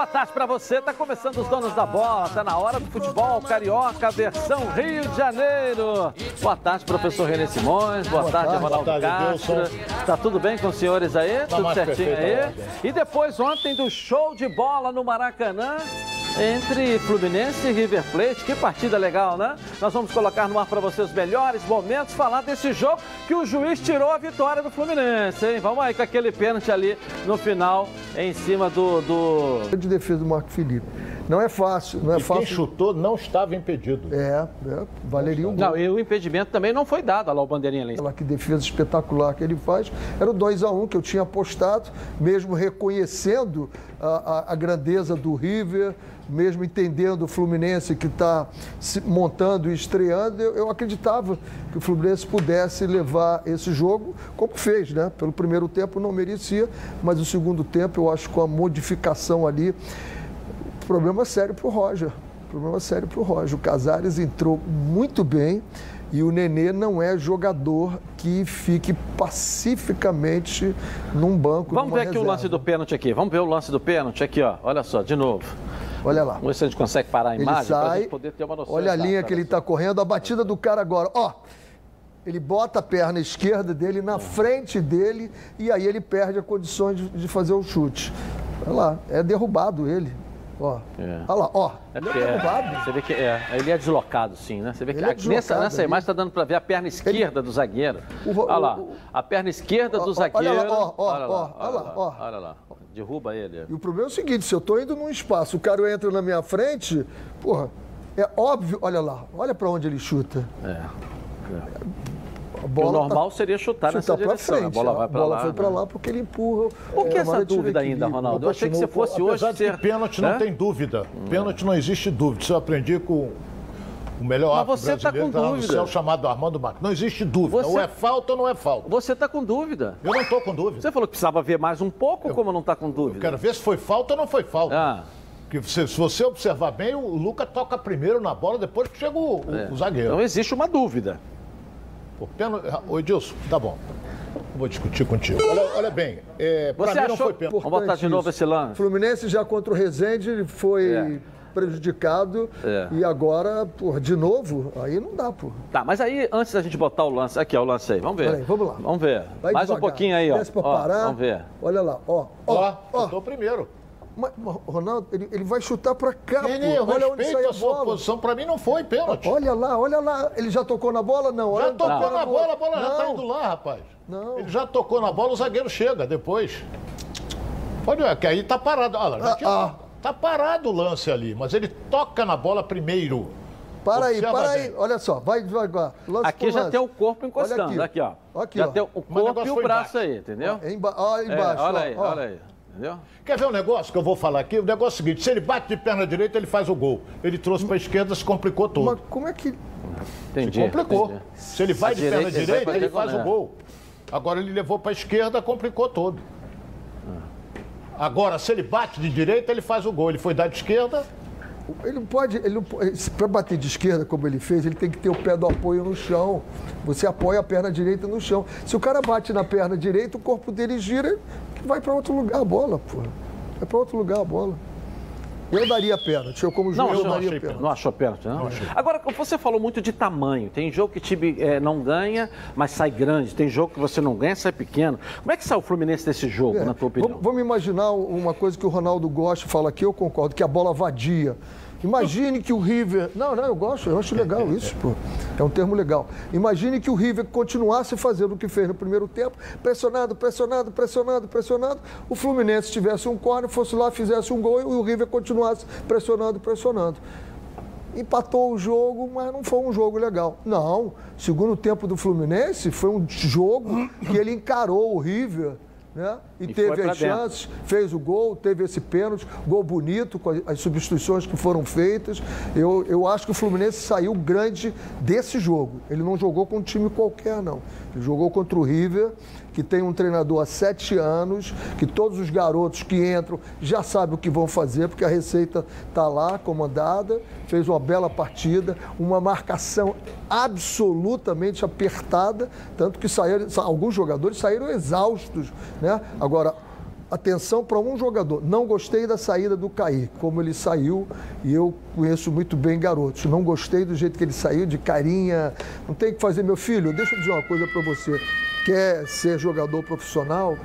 Boa tarde para você. Tá começando os donos da bola. Tá na hora do futebol carioca, versão Rio de Janeiro. Boa tarde, professor René Simões. Boa, Boa tarde, Ronaldo Castro. Tá tudo bem com os senhores aí? Tá tudo certinho aí? E depois ontem do show de bola no Maracanã entre Fluminense e River Plate. Que partida legal, né? Nós vamos colocar no ar para você os melhores momentos, falar desse jogo que o juiz tirou a vitória do Fluminense, hein? Vamos aí com aquele pênalti ali no final, em cima do... do... De defesa do Marco Felipe. Não é fácil, não é e fácil. quem chutou não estava impedido. É, é valeria um gol. Não, e o impedimento também não foi dado, lá o bandeirinha ali. Aquela que defesa espetacular que ele faz, era o 2 a 1 um que eu tinha apostado, mesmo reconhecendo a, a, a grandeza do River, mesmo entendendo o Fluminense que está montando e estreando, eu, eu, acreditava que o Fluminense pudesse levar esse jogo, como fez, né? Pelo primeiro tempo não merecia, mas o segundo tempo eu acho que com a modificação ali problema sério para o Roger. Problema sério para o Roger. O Casares entrou muito bem e o Nenê não é jogador que fique pacificamente num banco. Vamos ver aqui reserva. o lance do pênalti aqui. Vamos ver o lance do pênalti aqui, ó. Olha só, de novo. Olha lá. Vamos ver se a gente consegue parar a imagem para a gente poder ter uma noção. Olha a linha que ele está correndo, a batida do cara agora. Ó, ele bota a perna esquerda dele na frente dele e aí ele perde a condições de, de fazer o chute. Olha lá, é derrubado ele. Ó. É. Olha lá, ó. É, é, você vê que é, ele é deslocado, sim, né? Você vê que é nessa, nessa imagem está dando para ver a perna esquerda ele... do zagueiro. O, olha lá, a perna esquerda do zagueiro. Olha lá, ó, ó, olha lá, olha lá, ó. Olha lá, derruba ele. E o problema é o seguinte: se eu estou indo num espaço, o cara entra na minha frente, porra, é óbvio, olha lá, olha para onde ele chuta. É. é o normal tá, seria chutar, chutar nessa direção. Frente, a bola vai para lá. A bola foi para né? lá porque ele empurra. Por que é, essa dúvida ainda, Ronaldo? Eu achei que você fosse hoje ser... pênalti não tem dúvida. Pênalti não existe dúvida. Isso eu aprendi com o melhor Mas você está com tá dúvida. Céu, chamado Armando Marques. Não existe dúvida. Você... Ou é falta ou não é falta. Você está com dúvida. Eu não estou com dúvida. Você falou que precisava ver mais um pouco, eu... como não está com dúvida? Eu quero ver se foi falta ou não foi falta. Ah. Que se, se você observar bem, o Luca toca primeiro na bola, depois que chega o, é. o zagueiro. Então existe uma dúvida. Pô, pênalti. Ô, Edilson, tá bom. Vou discutir contigo. Olha, olha bem, é, Você mim achou... não foi pênalti. Vamos botar de novo esse lance. Fluminense já contra o Rezende foi é. prejudicado é. e agora, porra, de novo, aí não dá, porra. Tá, mas aí, antes da gente botar o lance, aqui, ó, o lance aí, vamos ver. Peraí, vamos lá. Vamos ver. Vai Mais devagar. um pouquinho aí, ó. Desce pra ó, parar. Vamos ver. Olha lá, ó. Ó, ó. ó. primeiro. Mas, Ronaldo, ele, ele vai chutar para cá, Nenê, eu olha onde sai a, a sua bola. posição, para mim não foi pênalti. Olha lá, olha lá, ele já tocou na bola? Não. Já tocou não. na bola, a bola não. já tá indo lá, rapaz. Não. Ele já tocou na bola, o zagueiro chega depois. Pode ver, que aí tá parado. Olha, já ah, tinha, ah. Tá parado o lance ali, mas ele toca na bola primeiro. Para aí, para aí. Olha só, vai devagar. Lance aqui já lance. tem o corpo encostando. Aqui. aqui. ó. Aqui, já ó. tem o corpo e o braço aí, entendeu? Ó, emba ó, embaixo. É, olha aí, olha aí. Entendeu? Quer ver um negócio que eu vou falar aqui? O negócio é o seguinte: se ele bate de perna direita, ele faz o gol. Ele trouxe para a esquerda, se complicou todo. Mas como é que. Entendi. Se complicou. Entendi. Se ele vai a de direita, perna direita, ele, faz o gol. Agora ele levou para a esquerda, complicou todo. Agora, se ele bate de direita, ele faz o gol. Ele foi dar de esquerda. Ele não pode, ele não para bater de esquerda como ele fez, ele tem que ter o pé do apoio no chão. Você apoia a perna direita no chão. Se o cara bate na perna direita, o corpo dele gira, vai para outro lugar a bola, pô. Vai para outro lugar a bola. Eu daria pênalti. Eu, como juiz, não, eu daria pênalti. Não achou pênalti, não? não Agora, você falou muito de tamanho. Tem jogo que o time é, não ganha, mas sai grande. Tem jogo que você não ganha, sai pequeno. Como é que sai o Fluminense desse jogo, é, na tua opinião? Vamos imaginar uma coisa que o Ronaldo Gosta fala aqui, eu concordo, que a bola vadia. Imagine que o River. Não, não, eu gosto, eu acho legal isso, pô. É um termo legal. Imagine que o River continuasse fazendo o que fez no primeiro tempo, pressionado, pressionado, pressionado, pressionado. O Fluminense tivesse um corner, fosse lá, fizesse um gol e o River continuasse pressionando, pressionando. Empatou o jogo, mas não foi um jogo legal. Não. Segundo tempo do Fluminense, foi um jogo que ele encarou o River né? E, e teve as chances, fez o gol, teve esse pênalti, gol bonito com as substituições que foram feitas. Eu, eu acho que o Fluminense saiu grande desse jogo. Ele não jogou com um time qualquer, não. Ele jogou contra o River que tem um treinador há sete anos, que todos os garotos que entram já sabem o que vão fazer, porque a receita está lá, comandada, fez uma bela partida, uma marcação absolutamente apertada, tanto que saíram, alguns jogadores saíram exaustos. Né? Agora, atenção para um jogador. Não gostei da saída do Kaique, como ele saiu, e eu conheço muito bem garotos. Não gostei do jeito que ele saiu, de carinha. Não tem que fazer, meu filho, deixa eu dizer uma coisa para você. Quer ser jogador profissional?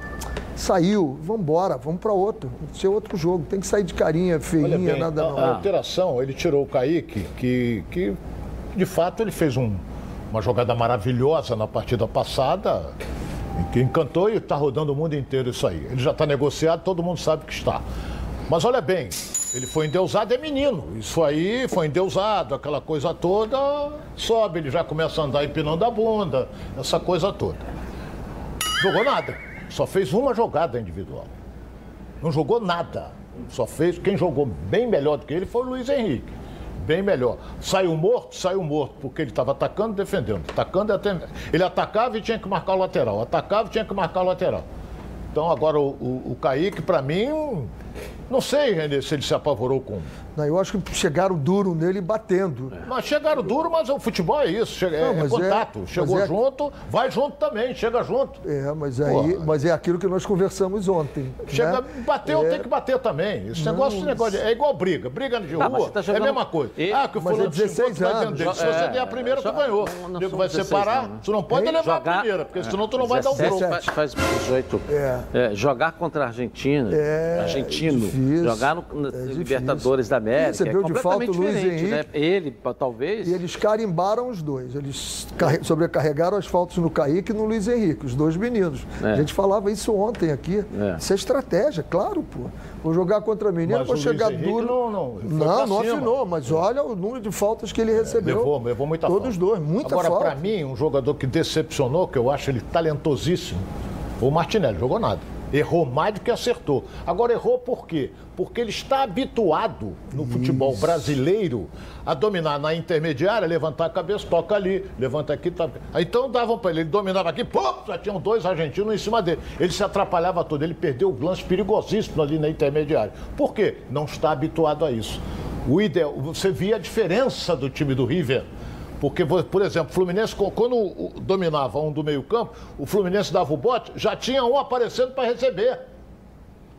Saiu, vamos embora, vamos para outro. Ser outro jogo. Tem que sair de carinha, feinha, bem, nada a, não. A alteração, ele tirou o Kaique, que, que de fato ele fez um, uma jogada maravilhosa na partida passada que encantou e está rodando o mundo inteiro isso aí. Ele já está negociado, todo mundo sabe que está. Mas olha bem, ele foi endeusado, é menino. Isso aí foi endeusado, aquela coisa toda, sobe, ele já começa a andar empinando a bunda, essa coisa toda. Jogou nada, só fez uma jogada individual. Não jogou nada. Só fez. Quem jogou bem melhor do que ele foi o Luiz Henrique bem melhor. Saiu morto, saiu morto, porque ele estava atacando e defendendo. Atacando e atendendo. Ele atacava e tinha que marcar o lateral. Atacava e tinha que marcar o lateral. Então agora o, o, o Kaique, para mim, não sei, Renê, se ele se apavorou com. Não, eu acho que chegaram duro nele batendo. Mas chegaram duro, mas o futebol é isso, chega, não, é, é contato. É, Chegou é... junto, vai junto também, chega junto. É, mas aí, mas é aquilo que nós conversamos ontem. Chega, né? bateu, é... tem que bater também. Esse não, negócio, esse negócio é igual briga. Briga de tá, rua tá jogando... é a mesma coisa. E... Ah, que o fulano é 16 anos. Dele. Se você der a primeira, tu ganhou. Não, não vai separar, tu não pode levar jogar... a primeira, porque senão tu não vai dar o gol. Faz 18. Jogar contra a Argentina, argentino, jogar no Libertadores da América falta o Luiz Henrique. Né? Ele, talvez. E eles carimbaram os dois. Eles sobrecarregaram as faltas no Kaique e no Luiz Henrique, os dois meninos. É. A gente falava isso ontem aqui. É. Isso é estratégia, claro, pô. Vou jogar contra menino, vou chegar duro. Não, não, não, não afinou, mas olha o número de faltas que ele é, recebeu. Levou, levou muita Todos falta. dois, muita Agora, falta. Agora, para mim, um jogador que decepcionou, que eu acho ele talentosíssimo, foi o Martinelli, jogou nada. Errou mais do que acertou. Agora, errou por quê? Porque ele está habituado no Isso. futebol brasileiro a dominar na intermediária, levantar a cabeça, toca ali, levanta aqui, tá. Então davam para ele, ele dominava aqui, pô, já tinham dois argentinos em cima dele. Ele se atrapalhava todo, ele perdeu o lance perigosíssimo ali na intermediária. Por quê? Não está habituado a isso. O ideal, você via a diferença do time do River porque, por exemplo, o Fluminense, quando dominava um do meio-campo, o Fluminense dava o bote, já tinha um aparecendo para receber.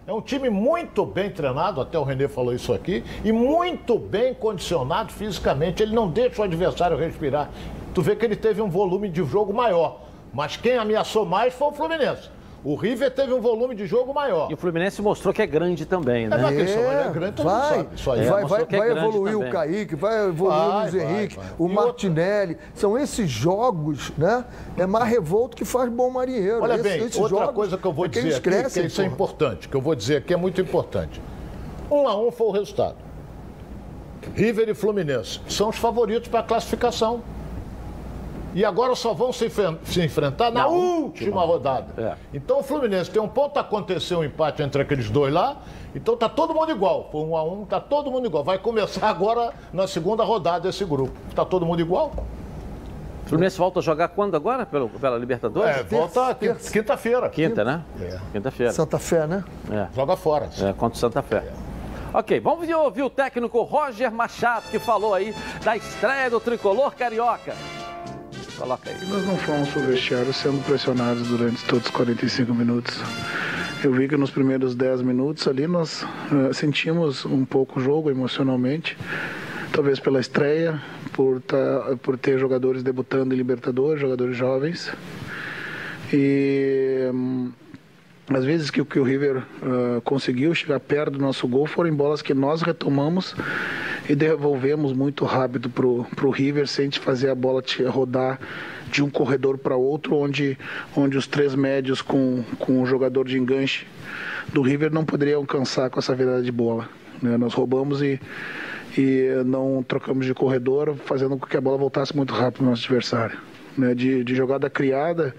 É um time muito bem treinado, até o Renê falou isso aqui, e muito bem condicionado fisicamente. Ele não deixa o adversário respirar. Tu vê que ele teve um volume de jogo maior. Mas quem ameaçou mais foi o Fluminense. O River teve um volume de jogo maior. E o Fluminense mostrou que é grande também, né? É, questão, é, é grande, vai, Isso aí. vai, vai, vai é evoluir também. o Kaique, vai evoluir vai, o Luiz Henrique, vai, o Martinelli. Outra... São esses jogos, né? É mais revolto que faz bom marinheiro. Olha bem, esses outra coisa que eu vou é dizer aqui, crescem, que isso é importante, que eu vou dizer aqui é muito importante. Um a um foi o resultado. River e Fluminense são os favoritos para a classificação e agora só vão se, se enfrentar na, na última, rodada. É. Então o Fluminense tem um ponto, aconteceu um empate entre aqueles dois lá, então tá todo mundo igual. Foi um a um, tá todo mundo igual. Vai começar agora na segunda rodada esse grupo. Tá todo mundo igual? O Fluminense volta a jogar quando agora? Pelo, pela Libertadores? É, volta quinta-feira. Quinta, né? É. Quinta-feira. Santa Fé, né? É. Joga fora. É, contra o Santa Fé. É. Ok, vamos ouvir o técnico Roger Machado, que falou aí da estreia do tricolor carioca. Coloca aí. Nós não fomos pro vestiário sendo pressionados durante todos os 45 minutos. Eu vi que nos primeiros 10 minutos ali nós uh, sentimos um pouco o jogo emocionalmente, talvez pela estreia, por, tá, por ter jogadores debutando em Libertadores, jogadores jovens. E um, às vezes que, que o River uh, conseguiu chegar perto do nosso gol foram bolas que nós retomamos e devolvemos muito rápido pro, pro River sem fazer a bola rodar de um corredor para outro, onde, onde os três médios com, com o jogador de enganche do River não poderiam alcançar com essa virada de bola. Né? Nós roubamos e, e não trocamos de corredor, fazendo com que a bola voltasse muito rápido no nosso adversário. Né? De, de jogada criada,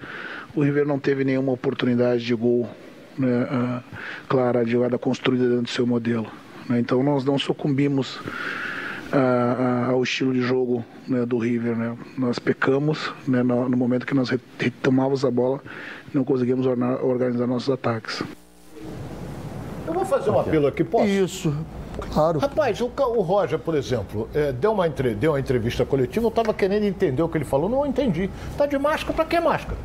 o River não teve nenhuma oportunidade de gol né? Ah, clara, de jogada construída dentro do seu modelo. Né? Então nós não sucumbimos a, a, ao estilo de jogo né, do River. Né? Nós pecamos né, no, no, momento que nós retomávamos a bola, não conseguimos organizar nossos ataques. Eu vou fazer um apelo aqui, posso? Isso. Claro. Rapaz, o, o Roger, por exemplo, é, deu, uma entre, deu uma entrevista coletiva, eu estava querendo entender o que ele falou, não entendi. Tá de máscara, para que máscara?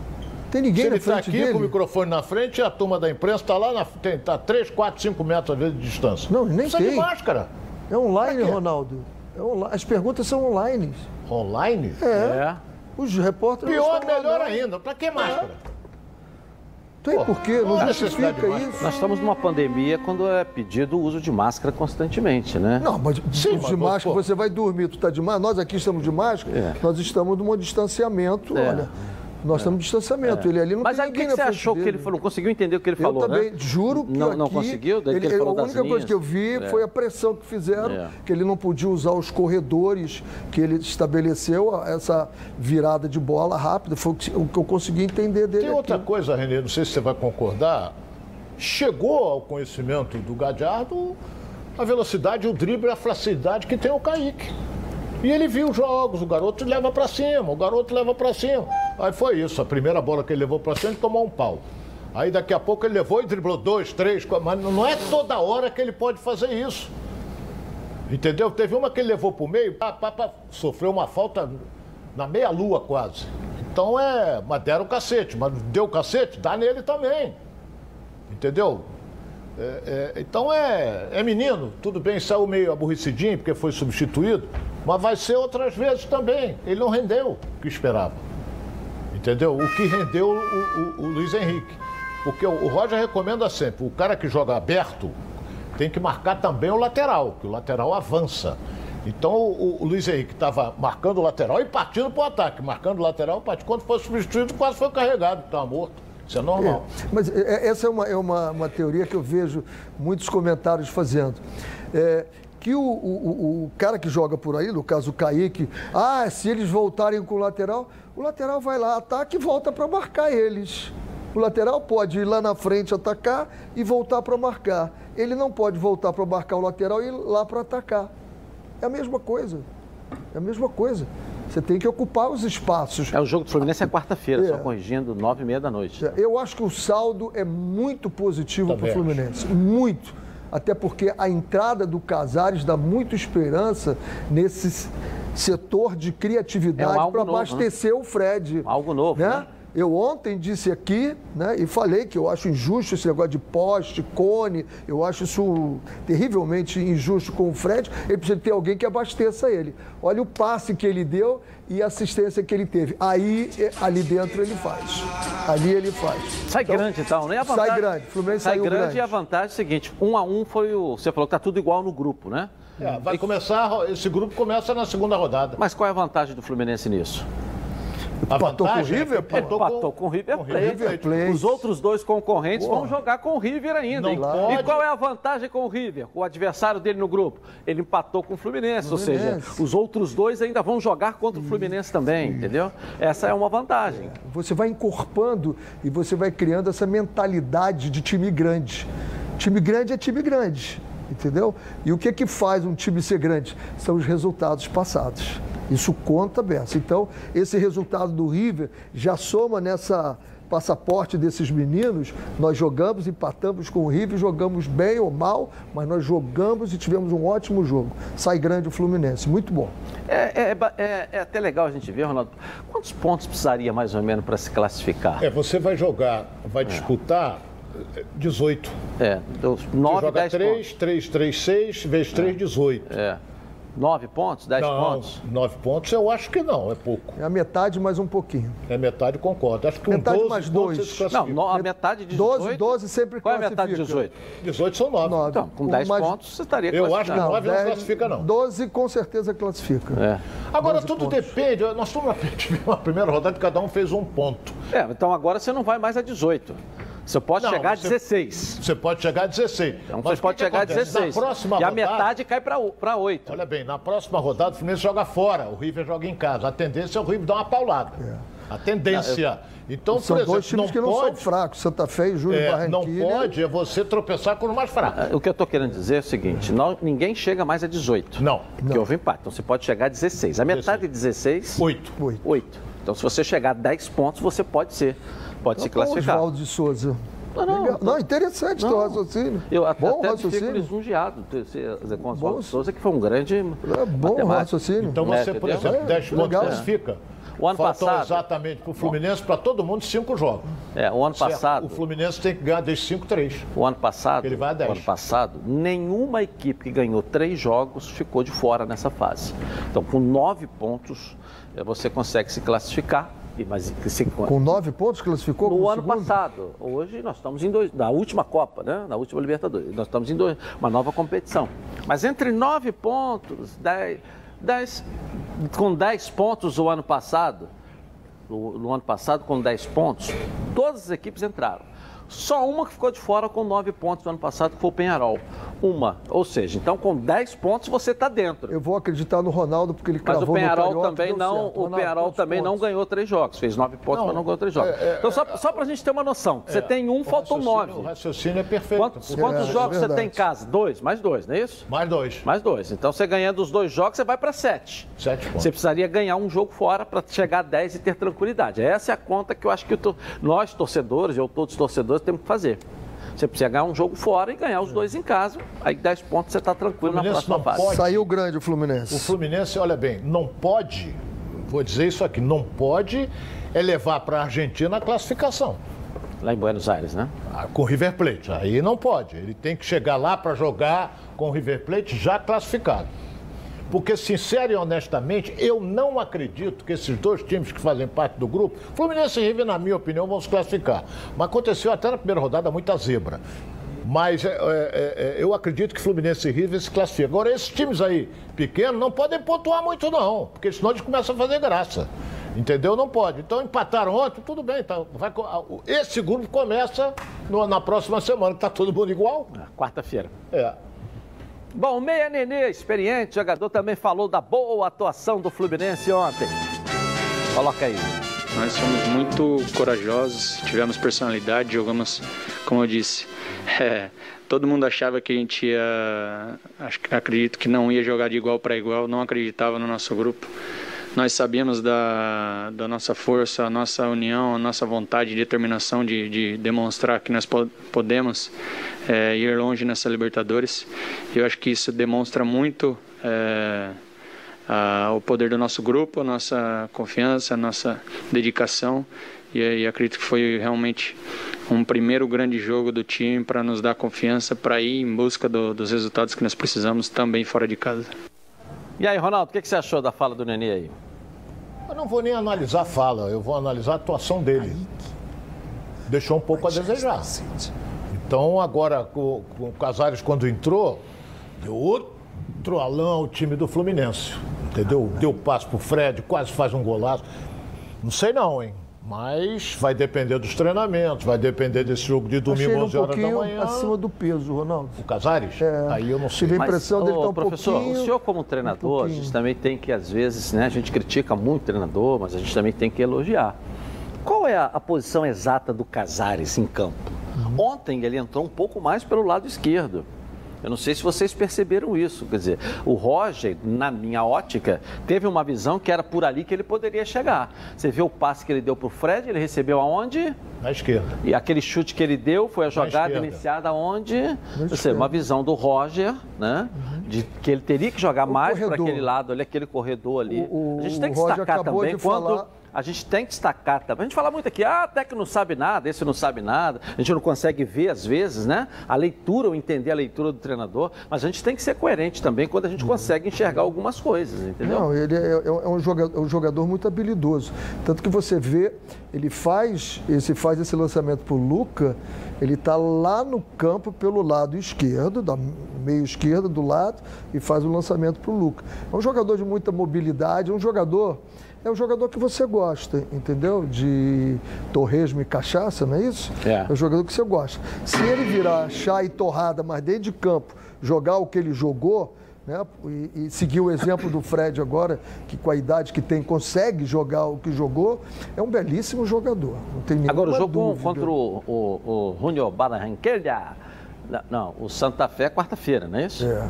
Tem ninguém Se na ele está frente aqui dele. com o microfone na frente, a turma da imprensa está lá, na, tem, tá 3, 4, 5 metros às vezes de distância. Não, nem Precisa tem. de máscara. É online? Ronaldo. É onla- As perguntas são online. Online? É. É. Os repórteres. não Pior, melhor não. ainda. Pra que máscara? Tem Pô, porquê, não a justifica isso. Nós estamos numa pandemia quando é pedido o uso de máscara constantemente, né? Não, mas Sim, de mas, máscara, pô. você vai dormir, tu tá de máscara, nós aqui estamos de máscara, É. nós estamos num distanciamento, É. olha. Nós estamos distanciamento, ele ali não Mas aí o que, que você achou que dele. ele falou? Conseguiu entender o que ele Eu falou, também, né? juro que não, aqui, não conseguiu? Daí que ele ele- falou a das única coisa que eu vi É. foi a pressão que fizeram, É. que ele não podia usar os corredores que ele estabeleceu, essa virada de bola rápida, foi o que que eu consegui entender dele Tem outra aqui. coisa, Renê, não sei se você vai concordar. Chegou ao conhecimento do Gadiardo a velocidade, o drible e a facilidade que tem o Kaique. E ele viu os jogos, o garoto leva pra cima, o garoto leva pra cima. Aí foi isso, a primeira bola que ele levou pra cima, ele tomou um pau. Aí daqui a pouco ele levou e driblou dois, três, quatro, mas não é toda hora que ele pode fazer isso. Entendeu? Teve uma que ele levou pro meio, pá, pá, pá, sofreu uma falta na meia-lua quase. Então é. Mas deram o cacete, mas deu o cacete, dá nele também. Entendeu? É, é, então é, é menino, tudo bem, saiu meio aborrecidinho porque foi substituído, mas vai ser outras vezes também. Ele não rendeu o que esperava. Entendeu? O que rendeu o, o- o Luiz Henrique. Porque o, o Roger recomenda sempre, o cara que joga aberto tem que marcar também o lateral, que o lateral avança. Então o, o Luiz Henrique estava marcando o lateral e partindo para o ataque, marcando o lateral partindo. Quando foi substituído, quase foi carregado, estava morto. Isso é normal. É, mas é, essa é, uma, é uma, uma teoria que eu vejo muitos comentários fazendo. É, que o, o- o- cara que joga por aí, no caso o Kaique, ah, se eles voltarem com o lateral, o lateral vai lá, ataca e volta para marcar eles. O lateral pode ir lá na frente atacar e voltar para marcar. Ele não pode voltar para marcar o lateral e ir lá para atacar. É a mesma coisa. É a mesma coisa. Você tem que ocupar os espaços. É, o jogo do Fluminense é quarta-feira, É. só corrigindo, nove e meia da noite. Eu acho que o saldo é muito positivo para o Fluminense. Muito. Até porque a entrada do Casares dá muita esperança nesse setor de É um criatividade para novo, abastecer o Fred. Algo novo, né? Eu ontem disse aqui, né, e falei que eu acho injusto esse negócio de poste, cone, eu acho isso terrivelmente injusto com o Fred. Ele precisa ter alguém que abasteça ele. Olha o passe que ele deu e a assistência que ele teve. Aí, eh, ali dentro ele faz. Ali ele faz. Sai grande então, né? A sai vantagem- grande, Fluminense sai saiu grande, grande. e a vantagem é a seguinte, um a um foi o... Você falou que tá tudo igual no grupo, né? É, vai começar, esse grupo começa na segunda rodada. Mas qual é a vantagem do Fluminense nisso? A Empatou com o é que River, pô? empatou Empatou com o River Plate. River Plate. Os outros dois concorrentes Porra. vão jogar com o River ainda. Não E- pode. E qual é a vantagem com o River? O adversário dele no grupo. Ele empatou com o Fluminense, ou seja, Fluminense. os outros dois ainda vão jogar contra o Fluminense também, entendeu? Essa é uma vantagem. Você vai encorpando e você vai criando essa mentalidade de time grande. Time grande é time grande, entendeu? E o que que faz um time ser grande? São os resultados passados. Isso conta, Bessa. Então, esse resultado do River já soma nessa passaporte desses meninos. Nós jogamos, empatamos com o River, jogamos bem ou mal, mas nós jogamos e tivemos um ótimo jogo. Sai grande o Fluminense, muito bom. É, é ba- é- é até legal a gente ver, Ronaldo, quantos pontos precisaria mais ou menos para se classificar? É, você vai jogar, vai disputar eh, 18. É, dos Você 9, joga 10 pontos. 3, 3, 3, 6, vezes 3, 18. É. 9 pontos, 10 Não, pontos? 9 pontos eu acho que não, é pouco. É a metade mais um pouquinho. É metade, concordo. Acho que com Metade 12 mais dois. Não, classifica. no- a metade de 12, 18. 12 sempre Qual é a metade de classifica. 18? 18 são 9. Nove. Então, com Um 10 mais- pontos você estaria Eu acho que não. Nove não 10, classifica, não. 12 com certeza classifica. É. Agora 12 tudo pontos. depende. Nós estamos na tivemos uma primeira rodada que cada um fez um ponto. É, então agora você não vai mais a 18. Você pode Não, chegar a você- 16. Você pode chegar a 16. Então Mas você o que pode que chegar a acontece? 16. Na próxima e a rodada, metade cai para 8. Olha bem, na próxima rodada o Fluminense joga fora, o River joga em casa. A tendência é o River dar uma paulada. A tendência. Então, São por exemplo, dois times não que não pode, são fracos. Santa Fé e Júlio é, não pode é você tropeçar com os mais fracos. O que eu estou querendo dizer é o seguinte: nós- ninguém chega mais a 18. Não. Porque houve empate. Então você pode chegar a 16. A metade de 16, Oito. Oito. 8. Então se você chegar a 10 pontos, você pode ser. Pode se Então, classificar. Oswaldo de Souza. Não, não, Legal. não, interessante teu raciocínio. Eu até, bom até fico raciocínio. lisonjeado de ser- dizer, com o Oswaldo Bom. Souza, que foi um grande É bom matemático. raciocínio. Então É, você, por entendeu? exemplo, É, 10 pontos legal. classifica. O ano Faltam passado. exatamente para o Fluminense, para todo mundo, cinco jogos. É, o ano certo? passado. O Fluminense tem que ganhar desde cinco, três. O ano passado. Ele vai a dez. O ano passado, nenhuma equipe que ganhou três jogos ficou de fora nessa fase. Então, com nove pontos, eh, você consegue se classificar mas se... Com nove pontos classificou? No ano segundo? passado. Hoje nós estamos em dois. Na última Copa, né? Na última Libertadores. Nós estamos em dois, uma nova competição. Mas entre nove pontos, dez, dez, com dez pontos o ano passado, no, no ano passado, com dez pontos, todas as equipes entraram. Só uma que ficou de fora com nove pontos no ano passado, que foi o Penharol. Uma. Ou seja, então com dez pontos você está dentro. Eu vou acreditar no Ronaldo, porque ele Mas cravou o Penharol também não, o Penharol também não ganhou três jogos. Fez nove pontos, não, mas não ganhou três jogos. É, é, então, só, só para a gente ter uma noção, você é, tem um, faltam nove. O raciocínio é perfeito. Quantos, quantos é, jogos você tem em casa? Dois, mais dois, não é isso? Mais dois. Mais dois. Então, você ganhando os dois jogos, você vai para sete. Sete pontos. Você precisaria ganhar um jogo fora para chegar a dez e ter tranquilidade. Essa é a conta que eu acho que nós, torcedores, eu todos os torcedores, temos que fazer. Você precisa ganhar um jogo fora e ganhar os dois em casa. Aí 10 pontos você está tranquilo na próxima fase. Pode, Saiu grande o Fluminense. O Fluminense, olha bem, não pode, vou dizer isso aqui, não pode elevar para a Argentina a classificação. Lá em Buenos Aires, né? Ah, com o River Plate. Aí não pode. Ele tem que chegar lá para jogar com o River Plate já classificado. Porque, sincero e honestamente, eu não acredito que esses dois times que fazem parte do grupo, Fluminense e River, na minha opinião, vão se classificar. Mas aconteceu até na primeira rodada muita zebra. Mas é, é, é, eu acredito que Fluminense e River se classificam. Agora, esses times aí pequenos não podem pontuar muito, não, porque senão eles começam a fazer graça. Entendeu? Não pode. Então empataram ontem, tudo bem. Tá, vai, esse grupo começa no, na próxima semana, que está todo mundo igual. Quarta-feira. É. Bom, Meia Nenê, experiente jogador, também falou da boa atuação do Fluminense ontem. Coloca aí. Nós somos muito corajosos, tivemos personalidade, jogamos, como eu disse, é, todo mundo achava que a gente ia, acredito que não ia jogar de igual para igual, não acreditava no nosso grupo. Nós sabíamos da, da nossa força, a nossa união, a nossa vontade e determinação de, de demonstrar que nós podemos é, ir longe nessa Libertadores. Eu acho que isso demonstra muito é, a, o poder do nosso grupo, a nossa confiança, a nossa dedicação. E, e acredito que foi realmente um primeiro grande jogo do time para nos dar confiança para ir em busca do, dos resultados que nós precisamos também fora de casa. E aí, Ronaldo, o que, que você achou da fala do Nenê aí? Eu não vou nem analisar a fala, eu vou analisar a atuação dele. Deixou um pouco a desejar. Então, agora, com, com o Casares, quando entrou, deu outro alão ao time do Fluminense. Entendeu? Deu passo pro Fred, quase faz um golaço. Não sei não, hein? Mas vai depender dos treinamentos, vai depender desse jogo de domingo, às 11 horas da manhã. acima do peso, Ronaldo. O Casares? É, Aí eu não sei. Tive a impressão Mas, dele estar tá um professor, pouquinho... o senhor como treinador, um a gente também tem que, às vezes, né, a gente critica muito o treinador, mas a gente também tem que elogiar. Qual é a, a posição exata do Casares em campo? Uhum. Ontem ele entrou um pouco mais pelo lado esquerdo. Eu não sei se vocês perceberam isso. Quer dizer, o Roger, na minha ótica, teve uma visão que era por ali que ele poderia chegar. Você vê o passe que ele deu para o Fred, ele recebeu aonde? Na esquerda. E aquele chute que ele deu foi a jogada iniciada aonde? Seja, uma visão do Roger, né? Uhum. De que ele teria que jogar o mais para aquele lado ali, aquele corredor ali. O, o, a gente tem que destacar também quando. Falar a gente tem que destacar também. A gente fala muito aqui, ah, até que não sabe nada, esse não sabe nada, a gente não consegue ver às vezes, né? A leitura ou entender a leitura do treinador, mas a gente tem que ser coerente também quando a gente consegue enxergar algumas coisas, entendeu? Não, ele é, é, é um, jogador, é um jogador muito habilidoso. Tanto que você vê, ele faz esse, faz esse lançamento para o Luca, ele está lá no campo pelo lado esquerdo, da meio esquerdo do lado, e faz o lançamento para o Luca. É um jogador de muita mobilidade, é um jogador é o jogador que você gosta, entendeu? De torresmo e cachaça, não é isso? É. é o jogador que você gosta. Se ele virar chá e torrada, mas dentro de campo, jogar o que ele jogou, né? E, e, seguir o exemplo do Fred agora, que com a idade que tem consegue jogar o que jogou, é um belíssimo jogador. Não tem Agora o jogo dúvida. contra o, o, o Junior Barranquilla, não, o Santa Fé é quarta-feira, não é isso? É.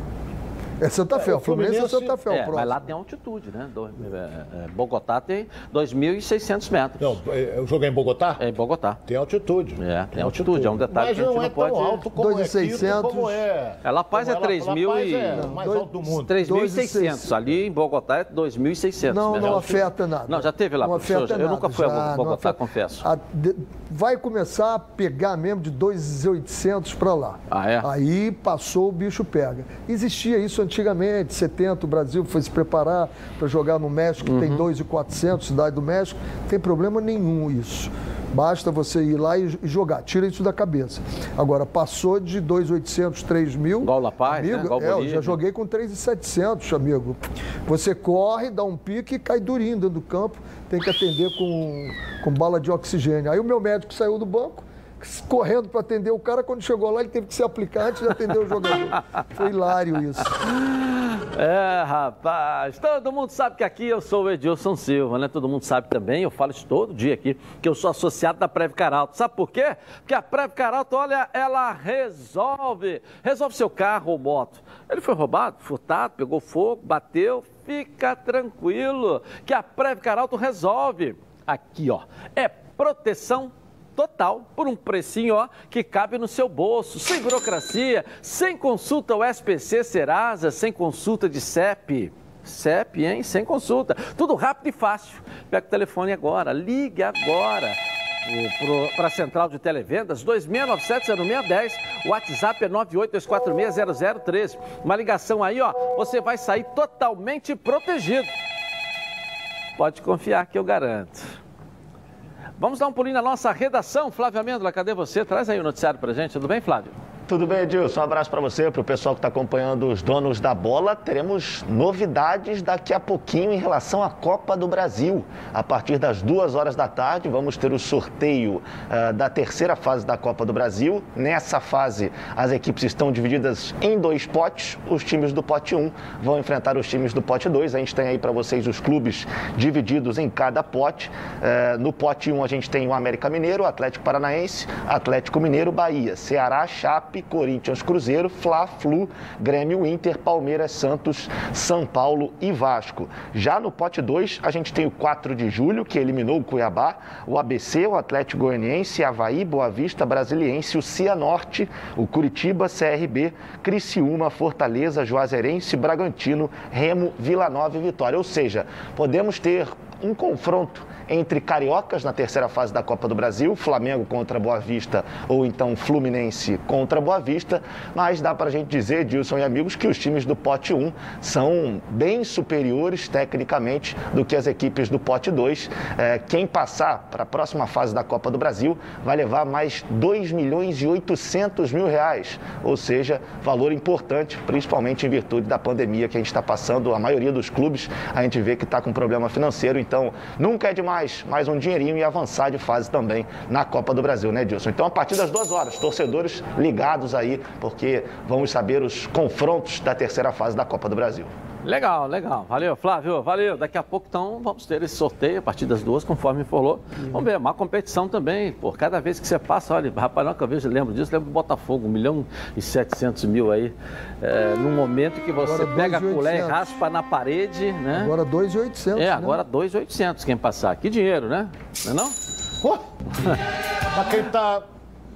É Santa Fé, é, o Fluminense, Fluminense é Santa Fé, é, Mas lá tem altitude, né? Do, é, Bogotá tem 2.600 metros. Não, eu joguei em Bogotá? É em Bogotá. Tem altitude. É, tem altitude, é um detalhe mas que a gente não, não é pode... alto como 2.600. É como é... É, La Paz é 3.000 e... É mais alto do mundo. 3.600. Ali em Bogotá é 2.600. Não, não afeta nada. Não, já teve lá, não professor? Eu nunca fui a Bogotá, confesso. Vai começar a pegar mesmo de 2.800 para lá. Ah, é? Aí passou, o bicho pega. Existia isso antigamente, 70, o Brasil foi se preparar para jogar no México, uhum. tem 2.400, cidade do México, não tem problema nenhum isso. Basta você ir lá e jogar, tira isso da cabeça. Agora, passou de 2.800, 3 mil. Igual La Paz, amigo, né? É, eu já joguei com 3.700, amigo. Você corre, dá um pique e cai durinho dentro do campo. Tem que atender com, com bala de oxigênio. Aí o meu médico saiu do banco, correndo para atender o cara. Quando chegou lá, ele teve que se aplicar antes de atender o jogador. Foi hilário isso. É, rapaz, todo mundo sabe que aqui eu sou o Edilson Silva, né? Todo mundo sabe também, eu falo isso todo dia aqui, que eu sou associado da Preve Caralto. Sabe por quê? Porque a Preve Caralto, olha, ela resolve. Resolve seu carro ou moto. Ele foi roubado, furtado, pegou fogo, bateu, fica tranquilo, que a Preve Caralto resolve. Aqui, ó, é proteção total por um precinho ó, que cabe no seu bolso, sem burocracia, sem consulta ao SPC Serasa, sem consulta de CEP. CEP, hein? Sem consulta. Tudo rápido e fácil. Pega o telefone agora, ligue agora para a Central de Televendas, 2697-0610. O WhatsApp é 982460013. Uma ligação aí, ó, você vai sair totalmente protegido. Pode confiar que eu garanto. Vamos dar um pulinho na nossa redação. Flávio Amêndola, cadê você? Traz aí o noticiário para gente. Tudo bem, Flávio? Tudo bem, Edilson? Um abraço para você, para o pessoal que está acompanhando os donos da bola. Teremos novidades daqui a pouquinho em relação à Copa do Brasil. A partir das duas horas da tarde, vamos ter o sorteio uh, da terceira fase da Copa do Brasil. Nessa fase, as equipes estão divididas em dois potes. Os times do pote 1 vão enfrentar os times do pote 2. A gente tem aí para vocês os clubes divididos em cada pote. Uh, no pote 1, a gente tem o América Mineiro, Atlético Paranaense, Atlético Mineiro, Bahia, Ceará, Chape Corinthians, Cruzeiro, Fla, Flu, Grêmio, Inter, Palmeiras, Santos, São Paulo e Vasco. Já no pote 2, a gente tem o 4 de julho, que eliminou o Cuiabá, o ABC, o Atlético Goianiense, Havaí, Boa Vista, Brasiliense, o Cianorte, o Curitiba, CRB, Criciúma, Fortaleza, Juazeirense, Bragantino, Remo, Vila Nova e Vitória. Ou seja, podemos ter um confronto entre cariocas na terceira fase da Copa do Brasil, Flamengo contra Boa Vista ou então Fluminense contra Boa Vista, mas dá para a gente dizer, Dilson e amigos, que os times do pote 1 são bem superiores tecnicamente do que as equipes do pote 2. É, quem passar para a próxima fase da Copa do Brasil vai levar mais 2 milhões e 800 mil reais, ou seja, valor importante, principalmente em virtude da pandemia que a gente está passando. A maioria dos clubes a gente vê que está com problema financeiro, então nunca é demais mais, mais um dinheirinho e avançar de fase também na Copa do Brasil, né, Dilson? Então, a partir das duas horas, torcedores ligados aí, porque vamos saber os confrontos da terceira fase da Copa do Brasil. Legal, legal. Valeu, Flávio. Valeu. Daqui a pouco, então, vamos ter esse sorteio a partir das duas, conforme falou. Uhum. Vamos ver, uma competição também. Por cada vez que você passa, olha, rapaz, nunca vejo, lembro disso, lembro do Botafogo, 1 milhão e 700 mil aí. É, num momento que você agora pega a colher e raspa na parede, né? Agora 2,800. É, agora 2,800 quem passar. Que dinheiro, né? Não é não? Oh. Mas quem tá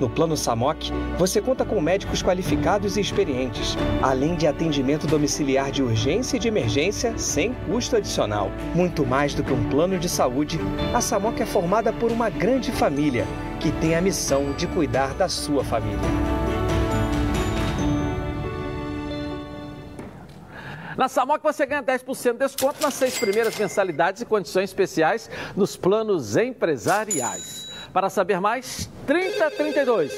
No Plano SAMOC, você conta com médicos qualificados e experientes, além de atendimento domiciliar de urgência e de emergência sem custo adicional. Muito mais do que um plano de saúde, a SAMOC é formada por uma grande família que tem a missão de cuidar da sua família. Na Samok você ganha 10% de desconto nas seis primeiras mensalidades e condições especiais nos planos empresariais. Para saber mais, 3032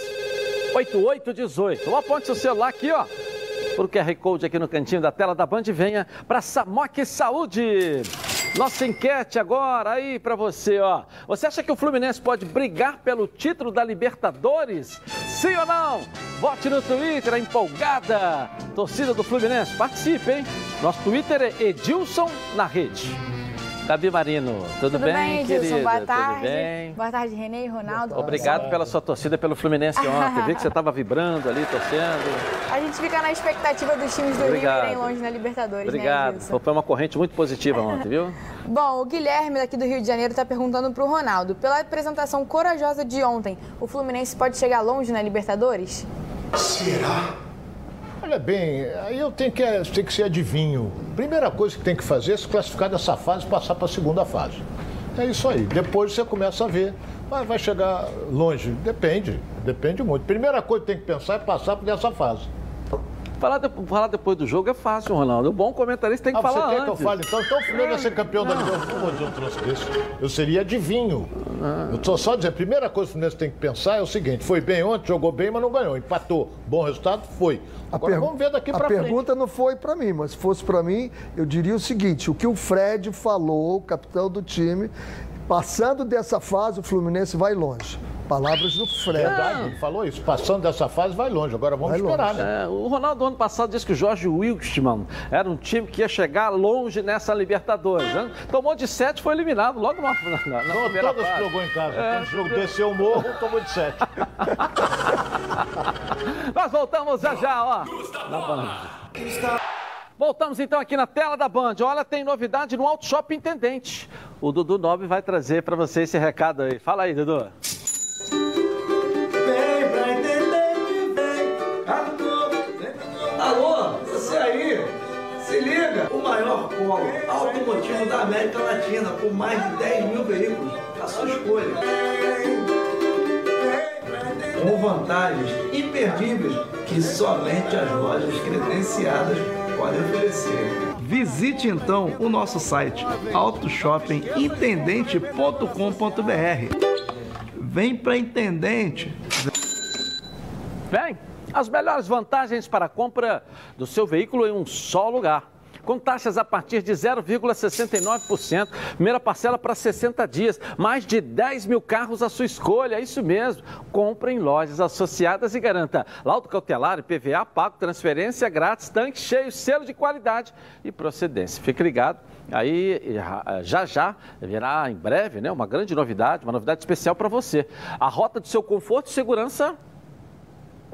8818 ou aponte seu celular aqui, ó, por QR Code aqui no cantinho da tela da Band venha para Samok Saúde. Nossa enquete agora aí para você, ó. Você acha que o Fluminense pode brigar pelo título da Libertadores? Sim ou não? Vote no Twitter, a empolgada torcida do Fluminense. Participe, hein? Nosso Twitter é Edilson na rede. Gabi Marino, tudo, tudo bem, bem querida? Boa tarde. Tudo bem? Boa tarde, Renê e Ronaldo. Obrigado pela sua torcida pelo Fluminense ontem. Vi que você estava vibrando ali, torcendo. A gente fica na expectativa dos times do Obrigado. Rio irem longe na Libertadores, Obrigado. né? Foi uma corrente muito positiva ontem, viu? Bom, o Guilherme daqui do Rio de Janeiro está perguntando para o Ronaldo. Pela apresentação corajosa de ontem, o Fluminense pode chegar longe na Libertadores? Será? Olha bem, aí eu tenho que, tenho que ser adivinho. Primeira coisa que tem que fazer é se classificar dessa fase e passar para a segunda fase. É isso aí. Depois você começa a ver. Mas vai chegar longe? Depende. Depende muito. Primeira coisa que tem que pensar é passar por essa fase. Falar, de- falar depois do jogo é fácil, Ronaldo. O bom comentarista tem que Ah, você falar quer antes. que eu fale? Então, então o Fluminense vai ser campeão da Libertadores. Não vou dizer um troço desse. Eu seria adivinho. Eu estou só dizendo, a primeira coisa que o Fluminense tem que pensar é o seguinte: foi bem ontem, jogou bem, mas não ganhou. Empatou. Bom resultado? Foi. Agora vamos ver daqui a para frente. pergunta não foi para mim, mas se fosse para mim, eu diria o seguinte: o que o Fred falou, o capitão do time, passando dessa fase, o Fluminense vai longe. Palavras do Fred. Verdade, ele falou isso. Passando dessa fase, vai longe. Agora vamos Vai esperar, longe. né? É, o Ronaldo, ano passado, disse que o Jorge Wilkman era um time que ia chegar longe nessa Libertadores. Né? Tomou de sete foi eliminado logo na, na, na Não, primeira todas fase. jogou em casa. É, Quando o jogo desceu o morro, tomou de sete. Nós voltamos já já, ó. Na. Voltamos então aqui na tela da Band. Olha, tem novidade no Auto Shop Intendente. O Dudu Nobre vai trazer para você esse recado aí. Fala aí, Dudu. O maior polo automotivo da América Latina, com mais de 10 mil veículos, a sua escolha. Com vantagens imperdíveis que somente as lojas credenciadas podem oferecer. Visite então o nosso site autoshoppingintendente.com.br. Vem pra Intendente! Vem! As melhores vantagens para a compra do seu veículo em um só lugar. Com taxas a partir de 0,69%, primeira parcela para 60 dias, mais de 10 mil carros à sua escolha, é isso mesmo. Compre em lojas associadas e garanta laudo cautelar PVA pago, transferência grátis, tanque cheio, selo de qualidade e procedência. Fique ligado. Aí já já virá em breve né, uma grande novidade, uma novidade especial para você. A rota do seu conforto e segurança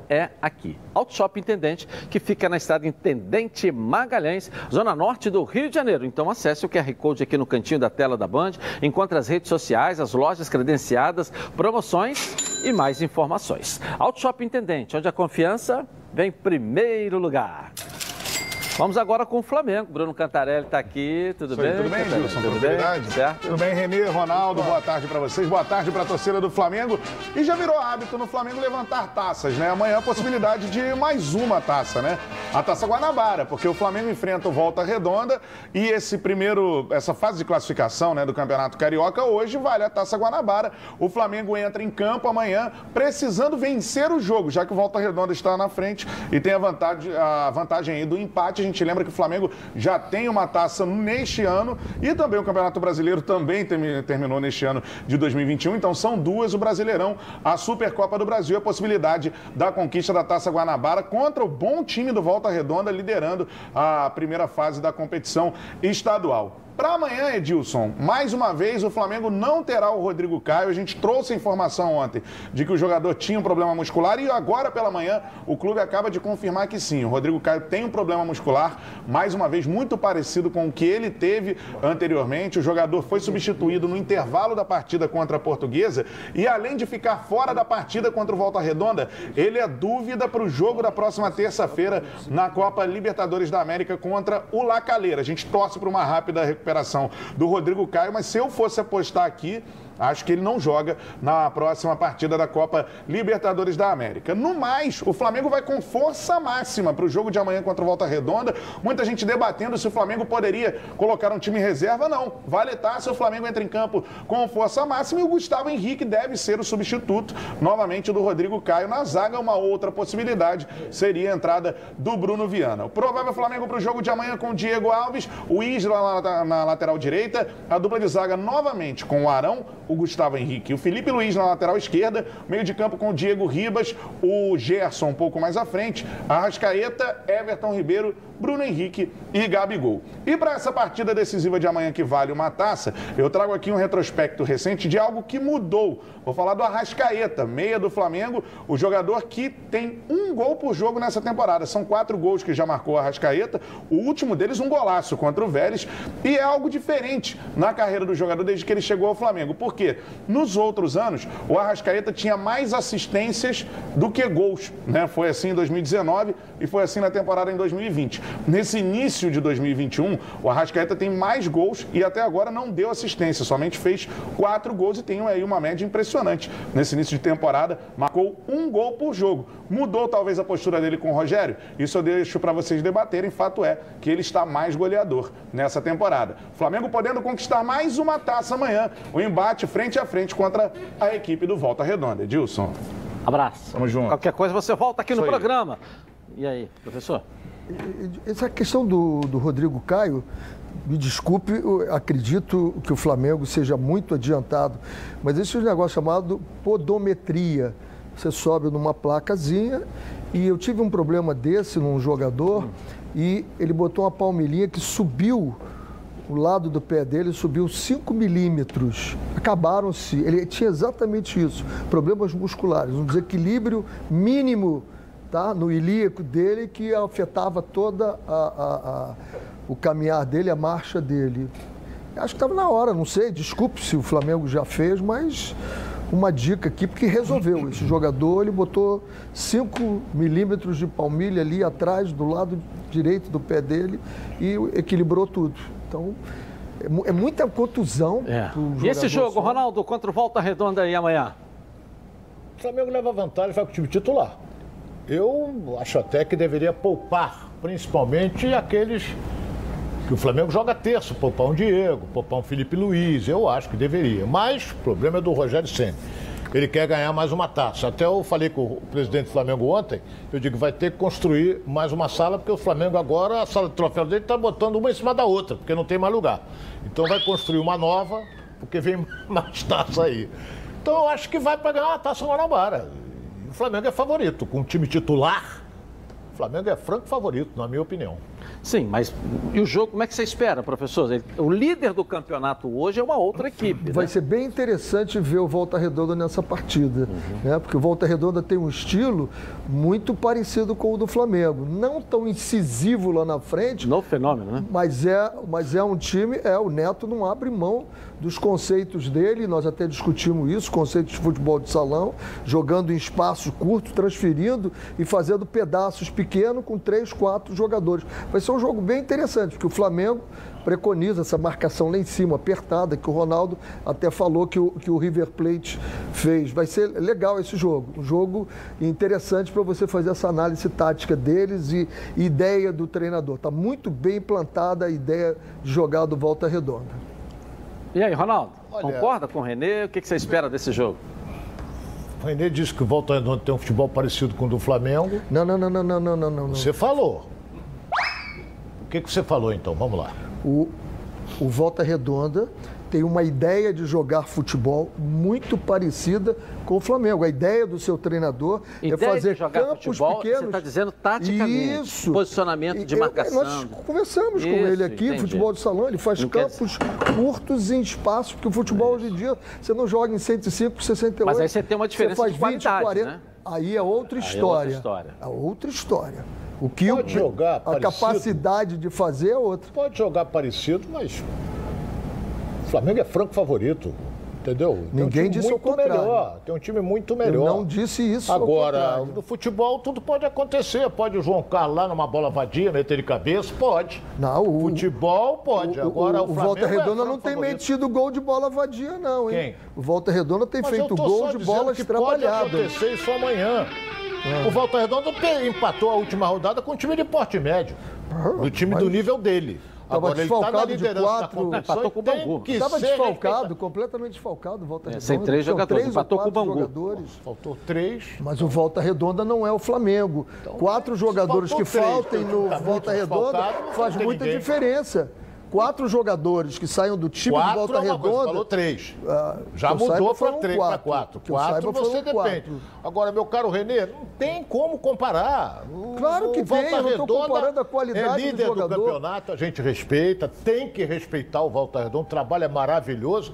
é aqui. Auto Shop Intendente, que fica na estrada Intendente Magalhães, zona norte do Rio de Janeiro. Então acesse o QR Code aqui no cantinho da tela da Band, encontre as redes sociais, as lojas credenciadas, promoções e mais informações. Auto Shop Intendente, onde a confiança vem em primeiro lugar. Vamos agora com o Flamengo. Bruno Cantarelli está aqui. Tudo aí, bem? tudo bem, Cantarelli? Gilson? Tudo bem? Certo? Tudo bem, Renê, Ronaldo, boa tarde para vocês, boa tarde para a torcida do Flamengo. E já virou hábito no Flamengo levantar taças, né? Amanhã a possibilidade de mais uma taça, né? A Taça Guanabara, porque o Flamengo enfrenta o Volta Redonda e esse primeiro, essa fase de classificação, né, do Campeonato Carioca, hoje vale a Taça Guanabara. O Flamengo entra em campo amanhã precisando vencer o jogo, já que o Volta Redonda está na frente e tem a vantagem, a vantagem aí do empate. Gente lembra que o Flamengo já tem uma taça neste ano e também o Campeonato Brasileiro também termi- terminou neste ano de 2021. Então são duas o Brasileirão, a Supercopa do Brasil, e a possibilidade da conquista da Taça Guanabara contra o bom time do Volta Redonda liderando a primeira fase da competição estadual. Para amanhã, Edilson, mais uma vez o Flamengo não terá o Rodrigo Caio. A gente trouxe a informação ontem de que o jogador tinha um problema muscular e agora pela manhã o clube acaba de confirmar que sim, o Rodrigo Caio tem um problema muscular, mais uma vez muito parecido com o que ele teve anteriormente. O jogador foi substituído no intervalo da partida contra a Portuguesa e além de ficar fora da partida contra o Volta Redonda, ele é dúvida para o jogo da próxima terça-feira na Copa Libertadores da América contra o Lacaleira. A gente torce para uma rápida recuperação do Rodrigo Caio, mas se eu fosse apostar aqui, acho que ele não joga na próxima partida da Copa Libertadores da América. No mais, o Flamengo vai com força máxima para o jogo de amanhã contra o Volta Redonda. Muita gente debatendo se o Flamengo poderia colocar um time reserva. Não. Vale estar se o Flamengo entra em campo com força máxima e o Gustavo Henrique deve ser o substituto novamente do Rodrigo Caio na zaga. Uma outra possibilidade seria a entrada do Bruno Viana. O provável Flamengo para o jogo de amanhã com o Diego Alves, o Isla na, na lateral direita, a dupla de zaga novamente com o Arão, o Gustavo Henrique. O Felipe Luiz na lateral esquerda, meio de campo com o Diego Ribas, o Gerson um pouco mais à frente, a Rascaeta, Everton Ribeiro, Bruno Henrique e Gabigol. E para essa partida decisiva de amanhã que vale uma taça, eu trago aqui um retrospecto recente de algo que mudou. Vou falar do Arrascaeta, meia do Flamengo, o jogador que tem um gol por jogo nessa temporada. São quatro gols que já marcou o Arrascaeta, o último deles um golaço contra o Vélez, e é algo diferente na carreira do jogador desde que ele chegou ao Flamengo. Por quê? Nos outros anos, o Arrascaeta tinha mais assistências do que gols. Né? Foi assim em 2019 e foi assim na temporada em 2020. Nesse início de 2021, o Arrascaeta tem mais gols e até agora não deu assistência, somente fez quatro gols e tem aí uma média impressionante. Nesse início de temporada, marcou um gol por jogo. Mudou talvez a postura dele com o Rogério? Isso eu deixo para vocês debaterem. Fato é que ele está mais goleador nessa temporada. Flamengo podendo conquistar mais uma taça amanhã. O embate frente a frente contra a equipe do Volta Redonda. Edilson. Abraço. Tamo junto. Qualquer coisa você volta aqui Isso no aí. programa. E aí, professor? Essa questão do, do Rodrigo Caio, me desculpe, acredito que o Flamengo seja muito adiantado, mas esse é um negócio chamado podometria. Você sobe numa placazinha e eu tive um problema desse num jogador e ele botou uma palmilhinha que subiu o lado do pé dele subiu 5 milímetros. Acabaram-se. Ele tinha exatamente isso: problemas musculares, um desequilíbrio mínimo tá, no ilíaco dele que afetava toda a, a, a, o caminhar dele, a marcha dele. Acho que estava na hora, não sei, desculpe se o Flamengo já fez, mas uma dica aqui, porque resolveu. Esse jogador, ele botou 5 milímetros de palmilha ali atrás, do lado direito do pé dele e equilibrou tudo. Então, é, é muita contusão. É. E esse jogo, só. Ronaldo, contra o Volta Redonda aí amanhã? O Flamengo leva vantagem, vai com o time titular. Eu acho até que deveria poupar, principalmente aqueles que o Flamengo joga terço, poupar um Diego, poupar um Felipe Luiz, eu acho que deveria. Mas o problema é do Rogério Senna. Ele quer ganhar mais uma taça. Até eu falei com o presidente do Flamengo ontem, eu digo vai ter que construir mais uma sala, porque o Flamengo agora, a sala de troféu dele está botando uma em cima da outra, porque não tem mais lugar. Então vai construir uma nova, porque vem mais taça aí. Então eu acho que vai para ganhar uma taça Guanabara. O Flamengo é favorito. Com o time titular, o Flamengo é franco favorito, na minha opinião. Sim, mas e o jogo, como é que você espera, professor? O líder do campeonato hoje é uma outra equipe. Vai né? ser bem interessante ver o Volta Redonda nessa partida, uhum. né? porque o Volta Redonda tem um estilo muito parecido com o do Flamengo. Não tão incisivo lá na frente. Novo fenômeno, né? Mas é, mas é um time, é, o Neto não abre mão dos conceitos dele, nós até discutimos isso, conceitos de futebol de salão, jogando em espaço curto, transferindo e fazendo pedaços pequenos com três, quatro jogadores. Vai ser um jogo bem interessante, porque o Flamengo preconiza essa marcação lá em cima, apertada, que o Ronaldo até falou que o, que o River Plate fez. Vai ser legal esse jogo, um jogo interessante para você fazer essa análise tática deles e ideia do treinador. Está muito bem implantada a ideia de jogar do Volta Redonda. E aí, Ronaldo, Olha, concorda com o Renê? O que, você espera desse jogo? O Renê disse que o Volta Redonda tem um futebol parecido com o do Flamengo. Não, não, não, não, não, não, não. não. Você falou. O que, que você falou então? Vamos lá. O, o Volta Redonda tem uma ideia de jogar futebol muito parecida com o Flamengo. A ideia do seu treinador é ideia é fazer de jogar campos futebol, pequenos. Você está dizendo taticamente. Isso. Posicionamento de marcação. Nós conversamos Isso, com ele aqui, entendi. futebol de salão. Ele faz Não campos quer... curtos em espaço, porque o futebol Isso. hoje em dia você não joga em 105, 68. Mas aí você tem uma diferença você faz de 20, 40. Né? Aí é outra história. É outra história. É outra história. O que Pode o, jogar a parecido. capacidade de fazer é outra. Pode jogar parecido, mas o Flamengo é franco favorito. Entendeu? Ninguém um disse o contrário. Melhor, tem um time muito melhor. Eu não disse isso. Agora, no futebol tudo pode acontecer. Pode o João Carlos lá numa bola vadia, meter de cabeça? Pode. Não, o futebol pode. O, Agora o, o, o Volta Redonda é não tem metido gol de bola vadia, não, hein? Quem? O Volta Redonda tem Mas feito gol de bolas que trabalhadas. Pode acontecer isso amanhã. Ah. O Volta Redonda empatou a última rodada com um time de porte médio. Ah, do time mas... do nível dele. Estava desfalcado de quatro. Empatou com o Bangu. Estava desfalcado, completamente desfalcado. Volta é, Redonda. Sem três jogadores. Três empatou com o Bangu. Jogadores. Faltou três. Mas o Volta Redonda não é o Flamengo. Então, quatro jogadores que três, faltem no tá Volta Redonda faz muita diferença quatro jogadores que saiam do time quatro de volta é redonda. Coisa, falou três. Ah, Já mudou para três, para quatro. Que quatro você depende. Quatro. Agora, meu caro Renê, não tem como comparar. Claro que o tem, Volta eu estou comparando a qualidade é líder do jogador. do campeonato, a gente respeita, tem que respeitar o Volta Redonda, o trabalho é maravilhoso.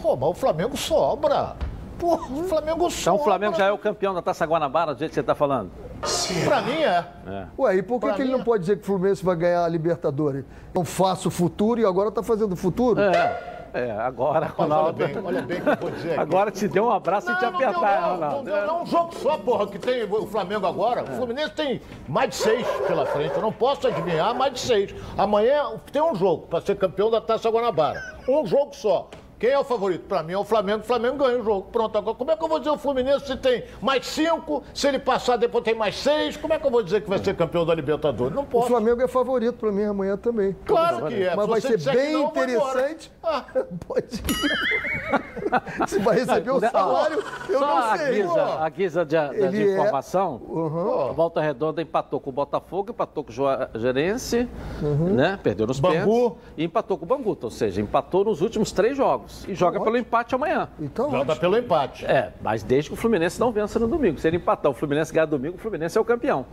Pô, mas o Flamengo sobra. Pô, o Flamengo sobra. Então o Flamengo já é o campeão da Taça Guanabara, do jeito que você está falando? Sim. Pra mim é. é. Ué, e por que, que ele não é. pode dizer que o Fluminense vai ganhar a Libertadores? Não faço o futuro e agora tá fazendo o futuro? É. É, agora, Ronaldo. Olha bem, olha bem o que eu vou dizer. Aqui. Agora te deu um abraço não, e te apertar, não, Ronaldo. Não, não, um jogo só, porra, que tem o Flamengo agora. O Fluminense tem mais de seis pela frente. Eu não posso adivinhar mais de seis. Amanhã tem um jogo para ser campeão da Taça Guanabara. Um jogo só. Quem é o favorito? Para mim é o Flamengo. O Flamengo ganha o jogo. Pronto, agora como é que eu vou dizer o Fluminense se tem mais cinco, se ele passar depois tem mais seis? Como é que eu vou dizer que vai ser campeão da Libertadores? Não posso. O Flamengo é favorito para mim amanhã também. Claro que é. Mas vai ser bem não, interessante. Ah. Pode ir. se vai receber o salário, eu Só não sei. A guisa, a guisa de, de é- informação, uhum. a Volta Redonda empatou com o Botafogo, empatou com o Juarense, uhum. né? Perdeu nos Bangu. pênaltis e empatou com o Bangu. Ou seja, empatou nos últimos três jogos e joga pelo empate amanhã. Então, Joga pelo empate. É, mas desde que o Fluminense não vença no domingo. Se ele empatar, o Fluminense ganhar domingo, o Fluminense é o campeão.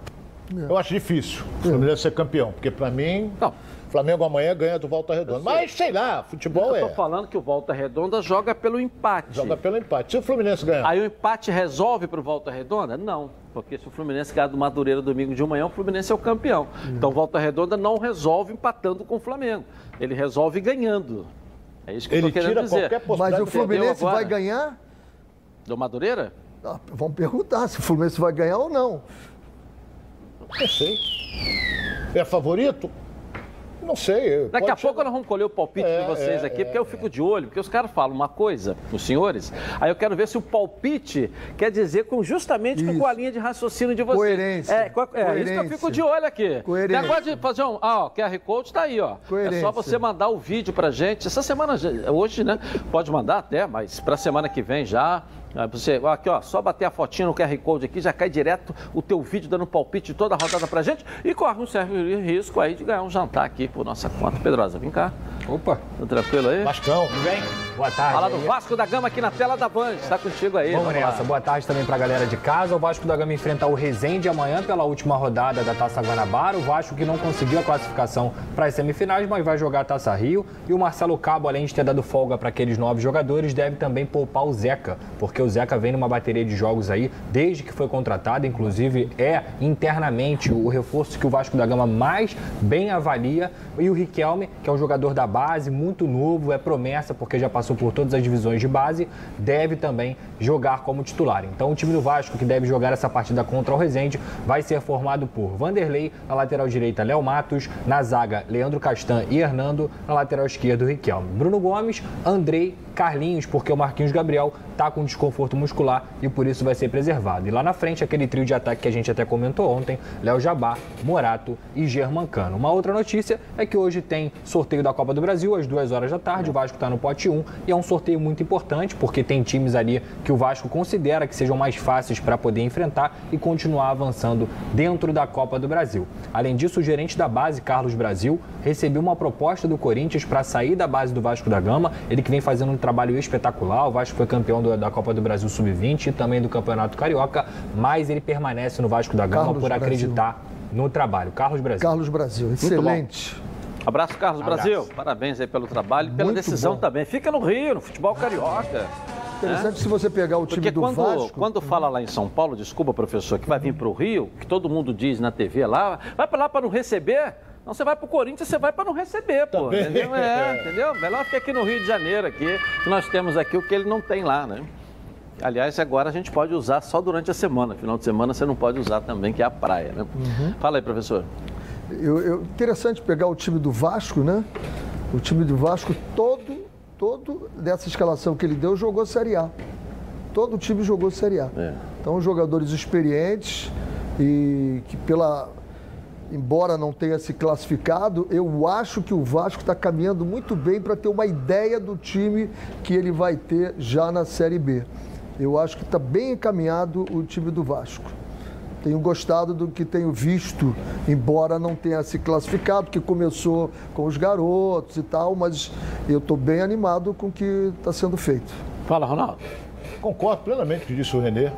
Eu acho difícil o Fluminense ser campeão, porque para mim. Não. Flamengo amanhã ganha do Volta Redonda. Mas sei lá, futebol é. Eu tô falando que o Volta Redonda joga pelo empate. Joga pelo empate. Se o Fluminense ganhar. Aí o empate resolve pro Volta Redonda? Não. Porque se o Fluminense ganhar do Madureira domingo de manhã, o Fluminense é o campeão. Hum. Então Volta Redonda não resolve empatando com o Flamengo. Ele resolve ganhando. É isso que Ele eu tô querendo dizer. Mas o Fluminense vai ganhar? Do Madureira? Ah, vamos perguntar se o Fluminense vai ganhar ou não. Não sei. É favorito? Não sei. Daqui a pouco nós vamos colher o palpite é, de vocês é, aqui, é, porque eu fico de olho, porque os caras falam uma coisa, os senhores, aí eu quero ver se o palpite quer dizer com justamente isso. com a linha de raciocínio de vocês. Coerência. É, co é Coerência. isso que eu fico de olho aqui. Coerência. Negócio de fazer um. Ah, ó, QR Code tá aí, ó. Coerência. É só você mandar o vídeo pra gente. Essa semana, hoje, né? Pode mandar até, mas pra semana que vem já. Você, aqui, ó, só bater a fotinha no QR Code aqui, já cai direto o teu vídeo dando palpite de toda a rodada pra gente e corre um certo risco aí de ganhar um jantar aqui por nossa conta. Pedrosa, vem cá. Opa. Tá tranquilo aí? Vascão. Tudo bem? Boa tarde. Fala do Vasco da Gama aqui na tela da Band. Está contigo aí. Vamos, vamos nessa. Lá. Boa tarde também pra galera de casa. O Vasco da Gama enfrenta o Resende amanhã pela última rodada da Taça Guanabara. O Vasco que não conseguiu a classificação para as semifinais, mas vai jogar a Taça Rio. E o Marcelo Cabo, além de ter dado folga para aqueles nove jogadores, deve também poupar o Zeca, porque o Zeca vem numa bateria de jogos aí desde que foi contratado. Inclusive, é internamente o reforço que o Vasco da Gama mais bem avalia. E o Riquelme, que é um jogador da base, muito novo, é promessa, porque já passou por todas as divisões de base, deve também jogar como titular. Então, o time do Vasco, que deve jogar essa partida contra o Resende, vai ser formado por Vanderlei, na lateral direita, Léo Matos, na zaga, Leandro Castan e Hernando, na lateral esquerda, Riquelme. Bruno Gomes, Andrei, Carlinhos, porque o Marquinhos Gabriel está com desconforto muscular e por isso vai ser preservado. E lá na frente, aquele trio de ataque que a gente até comentou ontem, Léo Jabá, Morato e Germancano. Uma outra notícia é que hoje tem sorteio da Copa do Brasil às duas horas da tarde, o Vasco está no pote 1 e é um sorteio muito importante porque tem times ali que o Vasco considera que sejam mais fáceis para poder enfrentar e continuar avançando dentro da Copa do Brasil. Além disso, o gerente da base, Carlos Brasil, recebeu uma proposta do Corinthians para sair da base do Vasco da Gama, ele que vem fazendo um trabalho espetacular. O Vasco foi campeão da Copa do Brasil Sub-20 e também do Campeonato Carioca, mas ele permanece no Vasco da Gama Carlos por Brasil. acreditar no trabalho. Carlos Brasil. Carlos Brasil, excelente. Abraço, Carlos Abraço. Brasil. Parabéns aí pelo trabalho e pela Muito decisão bom. também. Fica no Rio, no futebol carioca. Interessante É? se você pegar o time Porque do quando, Vasco. quando fala lá em São Paulo, desculpa, professor, que vai vir para o Rio, que todo mundo diz na TV lá, vai para lá para não receber. Então você vai pro Corinthians, você vai para não receber, pô. Também. Entendeu? É, entendeu? Melhor ficar aqui no Rio de Janeiro, aqui, que nós temos aqui o que ele não tem lá, né? Aliás, agora a gente pode usar só durante a semana. Final de semana você não pode usar também, que é a praia, né? Fala aí, professor. Eu, eu- interessante pegar o time do Vasco, né? O time do Vasco, todo, todo dessa escalação que ele deu, jogou Série A. Todo o time jogou Série A. É. Então, jogadores experientes e que pela... Embora não tenha se classificado, eu acho que o Vasco está caminhando muito bem para ter uma ideia do time que ele vai ter já na Série B. Eu acho que está bem encaminhado o time do Vasco. Tenho gostado do que tenho visto, embora não tenha se classificado, porque começou com os garotos e tal, mas eu estou bem animado com o que está sendo feito. Fala, Ronaldo. Concordo plenamente com o que disse o Renê.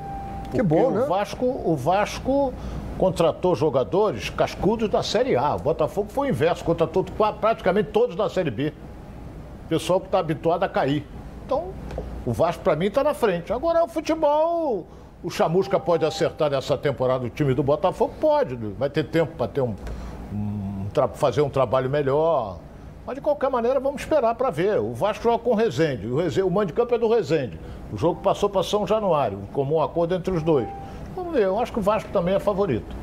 Que bom, o né? Vasco, o Vasco contratou jogadores cascudos da Série A. O Botafogo foi o inverso, contratou praticamente todos da Série B. Pessoal que está habituado a cair. Então, o Vasco, para mim, está na frente. Agora, o futebol, o Chamusca pode acertar nessa temporada o time do Botafogo? Pode. Vai ter tempo para ter um, um fazer um trabalho melhor. Mas, de qualquer maneira, vamos esperar para ver. O Vasco joga com o Rezende. O, Rezende, o de campo é do Rezende. O jogo passou para São Januário. Um comum acordo entre os dois. Vamos ver. Eu acho que o Vasco também é favorito.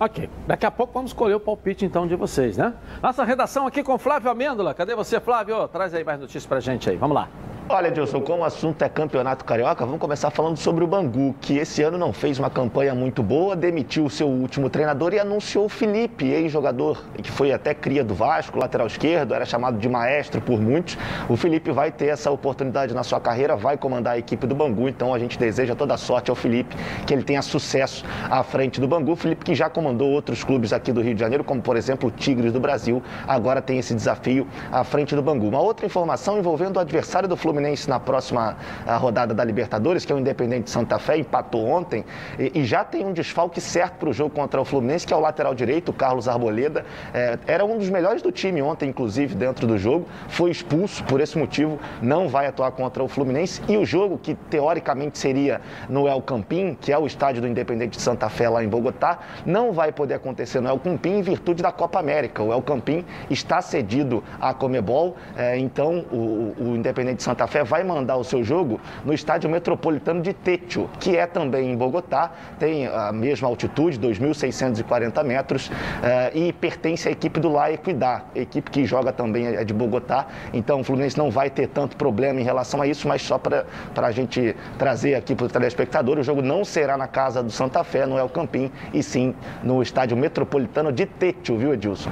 Ok, daqui a pouco vamos escolher o palpite então de vocês, né? Nossa redação aqui com Flávio Amêndola. Cadê você, Flávio? Traz aí mais notícias pra gente aí. Vamos lá. Olha, Edilson, como o assunto é campeonato carioca, vamos começar falando sobre o Bangu, que esse ano não fez uma campanha muito boa, demitiu o seu último treinador e anunciou o Felipe, ex-jogador, que foi até cria do Vasco, lateral esquerdo, era chamado de maestro por muitos. O Felipe vai ter essa oportunidade na sua carreira, vai comandar a equipe do Bangu, então a gente deseja toda a sorte ao Felipe, que ele tenha sucesso à frente do Bangu. Felipe que já comandou outros clubes aqui do Rio de Janeiro, como por exemplo o Tigres do Brasil, agora tem esse desafio à frente do Bangu. Uma outra informação envolvendo o adversário do Fluminense na próxima ah, rodada da Libertadores, que é o Independente Santa Fé, empatou ontem e, e já tem um desfalque certo para o jogo contra o Fluminense, que é o lateral direito, o Carlos Arboleda. É, era um dos melhores do time ontem, inclusive, dentro do jogo. Foi expulso por esse motivo, não vai atuar contra o Fluminense. E o jogo, que teoricamente seria no El Campín, que é o estádio do Independente de Santa Fé, lá em Bogotá, não vai poder acontecer no El Campín em virtude da Copa América. O El Campín está cedido à Comebol, é, então o, o Independente de Santa Fé vai mandar o seu jogo no estádio metropolitano de Techo, que é também em Bogotá, tem a mesma altitude, 2.640 metros, eh, e pertence à equipe do La Equidad, equipe que joga também é de Bogotá. Então o Fluminense não vai ter tanto problema em relação a isso, mas só para a gente trazer aqui para o telespectador, o jogo não será na casa do Santa Fé, no El Campín, e sim no estádio metropolitano de Techo, viu, Edilson?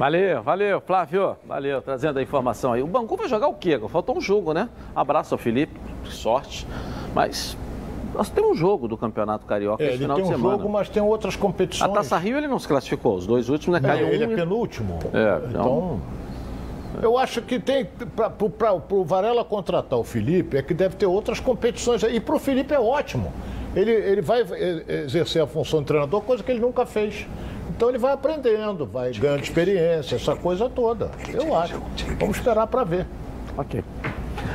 Valeu, valeu, Flávio. Valeu, trazendo a informação aí. O Bangu vai jogar o quê? Faltou um jogo, né? Abraço ao Felipe, sorte. Mas nós temos um jogo do Campeonato Carioca É, esse final tem de um semana. jogo, mas tem outras A competições. Taça Rio ele não se classificou, os dois últimos, né? É, Caiu ele um é penúltimo. É, então- então. Eu acho que tem. Para o Varela contratar o Felipe, é que deve ter outras competições. E para o Felipe é ótimo. Ele, ele vai eh, exercer a função de treinador, coisa que ele nunca fez. Então ele vai aprendendo, vai ganhando experiência, essa coisa toda. Eu acho. Vamos esperar para ver. Ok.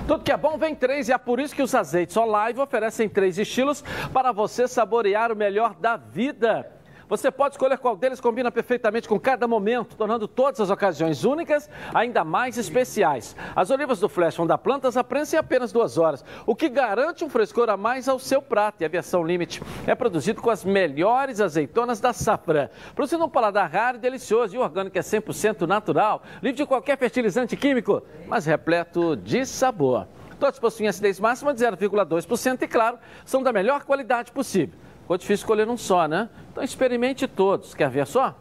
Tudo que é bom vem três e é por isso que os azeites Olive oferecem três estilos para você saborear o melhor da vida. Você pode escolher qual deles combina perfeitamente com cada momento, tornando todas as ocasiões únicas ainda mais especiais. As olivas do Flash vão dar plantas à prensa em apenas duas horas, o que garante um frescor a mais ao seu prato. E a versão Limite é produzido com as melhores azeitonas da safra. Produzindo um paladar raro e delicioso e orgânico é 100% natural, livre de qualquer fertilizante químico, mas repleto de sabor. Todos possuem acidez máxima de 0,2% e, claro, são da melhor qualidade possível. Ficou difícil escolher um só, né? Então experimente todos. Quer ver só?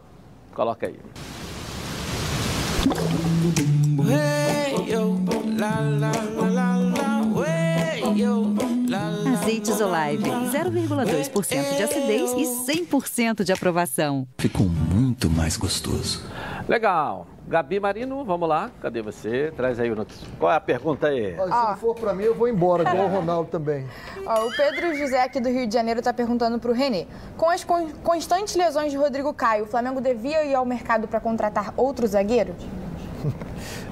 Coloca aí. Azeites Olive, 0,2% de acidez e 100% de aprovação. Ficou muito mais gostoso. Legal. Gabi Marino, vamos lá. Cadê você? Traz aí o notícia. Qual é a pergunta aí? Olha, se não for para mim, eu vou embora, igual o Ronaldo também. Ó, o Pedro José aqui do Rio de Janeiro está perguntando para o Renê. Com as con- constantes lesões de Rodrigo Caio, o Flamengo devia ir ao mercado para contratar outro zagueiro?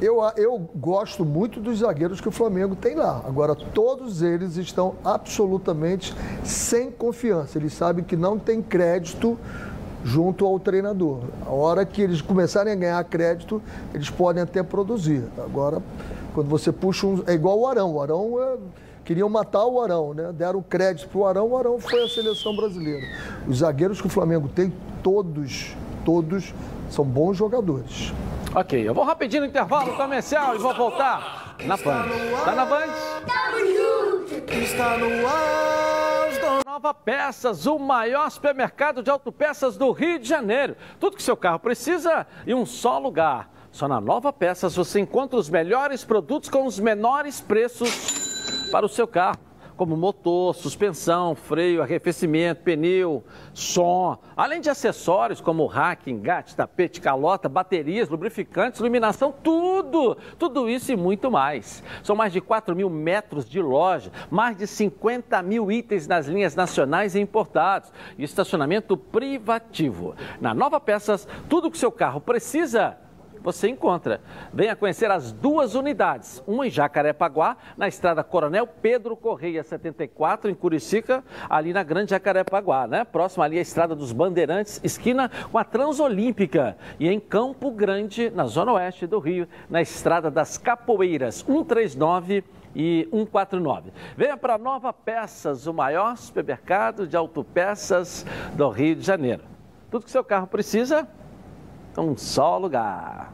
Eu, eu gosto muito dos zagueiros que o Flamengo tem lá. Agora, todos eles estão absolutamente sem confiança. Eles sabem que não tem crédito junto ao treinador. A hora que eles começarem a ganhar crédito, eles podem até produzir. Agora, quando você puxa um. É igual o Arão. O Arão é, queriam matar o Arão, né? Deram crédito para o Arão, o Arão foi a seleção brasileira. Os zagueiros que o Flamengo tem, todos, todos são bons jogadores. Ok, eu vou rapidinho no intervalo comercial e vou voltar na Band. Tá na Band? Está no ar. Nova Peças, o maior supermercado de autopeças do Rio de Janeiro. Tudo que seu carro precisa em um só lugar. Só na Nova Peças você encontra os melhores produtos com os menores preços para o seu carro como motor, suspensão, freio, arrefecimento, pneu, som, além de acessórios como rack, engate, tapete, calota, baterias, lubrificantes, iluminação, tudo, tudo isso e muito mais. São mais de 4 mil metros de loja, mais de 50 mil itens nas linhas nacionais e importados e estacionamento privativo. Na Nova Peças, tudo que seu carro precisa você encontra. Venha conhecer as duas unidades, uma em Jacarepaguá, na estrada Coronel Pedro Correia 74, em Curicica, ali na Grande Jacarepaguá, né? Próximo ali à estrada dos Bandeirantes, esquina com a Transolímpica. E em Campo Grande, na zona oeste do Rio, na estrada das Capoeiras, 139 e 149. Venha para Nova Peças, o maior supermercado de autopeças do Rio de Janeiro. Tudo que seu carro precisa, um só lugar.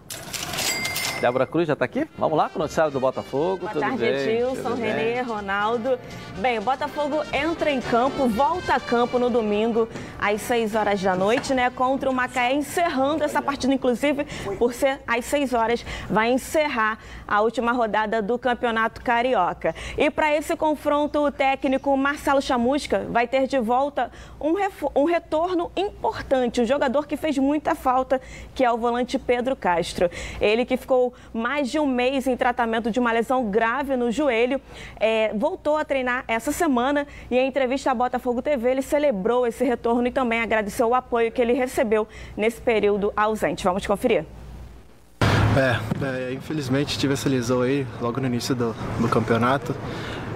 Débora Cruz já está aqui? Vamos lá com o noticiário do Botafogo. Boa Tudo tarde, bem? Edilson, Renê, Ronaldo. Bem, o Botafogo entra em campo, volta a campo no domingo, às 6 horas da noite, né? Contra o Macaé, encerrando essa partida, inclusive, por ser às 6 horas, vai encerrar a última rodada do Campeonato Carioca. E para esse confronto, o técnico Marcelo Chamusca vai ter de volta um, um retorno importante, um jogador que fez muita falta, que é o volante Pedro Castro. Ele que ficou mais de um mês em tratamento de uma lesão grave no joelho, é, voltou a treinar essa semana e em entrevista à Botafogo TV ele celebrou esse retorno e também agradeceu o apoio que ele recebeu nesse período ausente. Vamos conferir. É, é, infelizmente tive essa lesão aí logo no início do, do campeonato.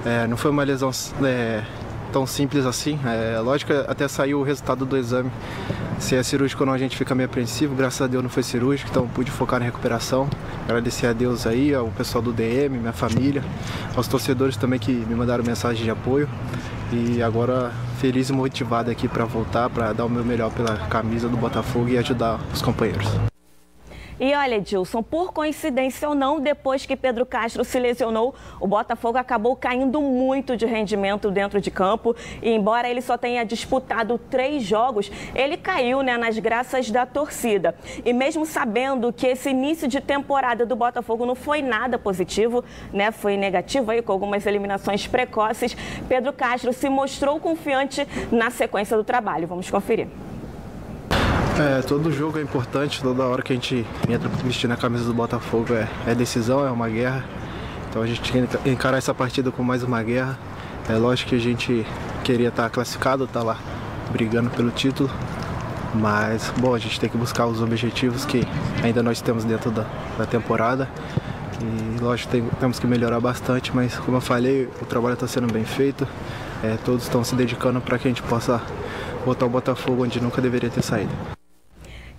É, não foi uma lesão é, tão simples assim. É, lógico, até saiu o resultado do exame. Se é cirúrgico ou não, a gente fica meio apreensivo. Graças a Deus não foi cirúrgico, então pude focar na recuperação. Agradecer a Deus aí, ao pessoal do DM, minha família, aos torcedores também que me mandaram mensagem de apoio. E agora feliz e motivado aqui para voltar, para dar o meu melhor pela camisa do Botafogo e ajudar os companheiros. E olha, Edilson, por coincidência ou não, depois que Pedro Castro se lesionou, o Botafogo acabou caindo muito de rendimento dentro de campo. E embora ele só tenha disputado três jogos, ele caiu né, nas graças da torcida. E mesmo sabendo que esse início de temporada do Botafogo não foi nada positivo, né, foi negativo aí com algumas eliminações precoces, Pedro Castro se mostrou confiante na sequência do trabalho. Vamos conferir. É, todo jogo é importante, toda hora que a gente entra vestindo a camisa do Botafogo é, é decisão, é uma guerra. Então a gente tem que encarar essa partida com mais uma guerra. É lógico que a gente queria estar classificado, estar lá brigando pelo título. Mas, bom, a gente tem que buscar os objetivos que ainda nós temos dentro da, da temporada. E, lógico, tem, temos que melhorar bastante, mas, como eu falei, o trabalho está sendo bem feito. É, todos estão se dedicando para que a gente possa botar o Botafogo onde nunca deveria ter saído.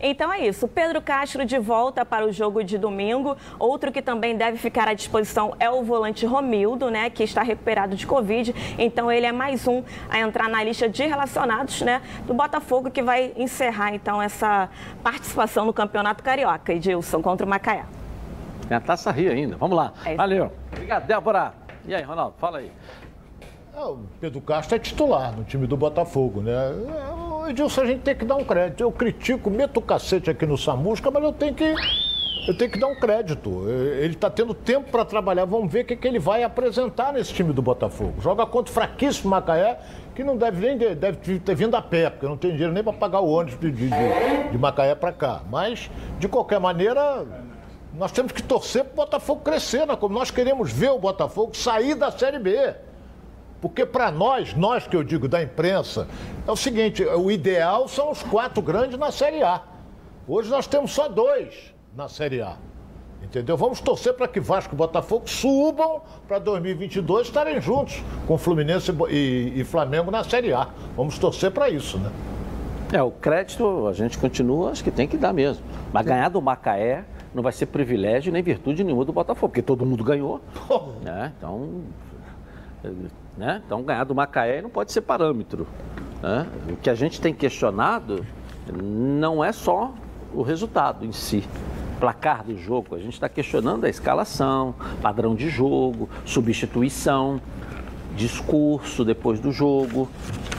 Então é isso. Pedro Castro de volta para o jogo de domingo. Outro que também deve ficar à disposição é o volante Romildo, né, que está recuperado de Covid. Então ele é mais um a entrar na lista de relacionados, né, do Botafogo que vai encerrar então essa participação no Campeonato Carioca. Edilson contra o Macaé. Tem a Taça Rio ainda. Vamos lá. É Valeu. Obrigado, Débora. E aí, Ronaldo, fala aí. É, o Pedro Castro é titular no time do Botafogo, né? É, Edilson, a gente tem que dar um crédito. Eu critico, meto o cacete aqui no Samusca, mas eu tenho que, eu tenho que dar um crédito. É, ele está tendo tempo para trabalhar. Vamos ver o que, que ele vai apresentar nesse time do Botafogo. Joga contra o fraquíssimo Macaé, que não deve nem deve ter vindo a pé, porque não tem dinheiro nem para pagar o ônibus de, de, de Macaé para cá. Mas, de qualquer maneira, nós temos que torcer para o Botafogo crescer, né? como nós queremos ver o Botafogo sair da Série B. Porque para nós, nós que eu digo da imprensa, é o seguinte: o ideal são os quatro grandes na Série A. Hoje nós temos só dois na Série A. Entendeu? Vamos torcer para que Vasco e Botafogo subam para 2022 estarem juntos com Fluminense e, e Flamengo na Série A. Vamos torcer para isso, né? É, o crédito a gente continua, acho que tem que dar mesmo. Mas ganhar do Macaé não vai ser privilégio nem virtude nenhuma do Botafogo, porque todo mundo ganhou. Né? Então, né? então, ganhar do Macaé não pode ser parâmetro. Né? O que a gente tem questionado não é só o resultado em si placar do jogo, a gente está questionando a escalação, padrão de jogo, substituição, discurso depois do jogo.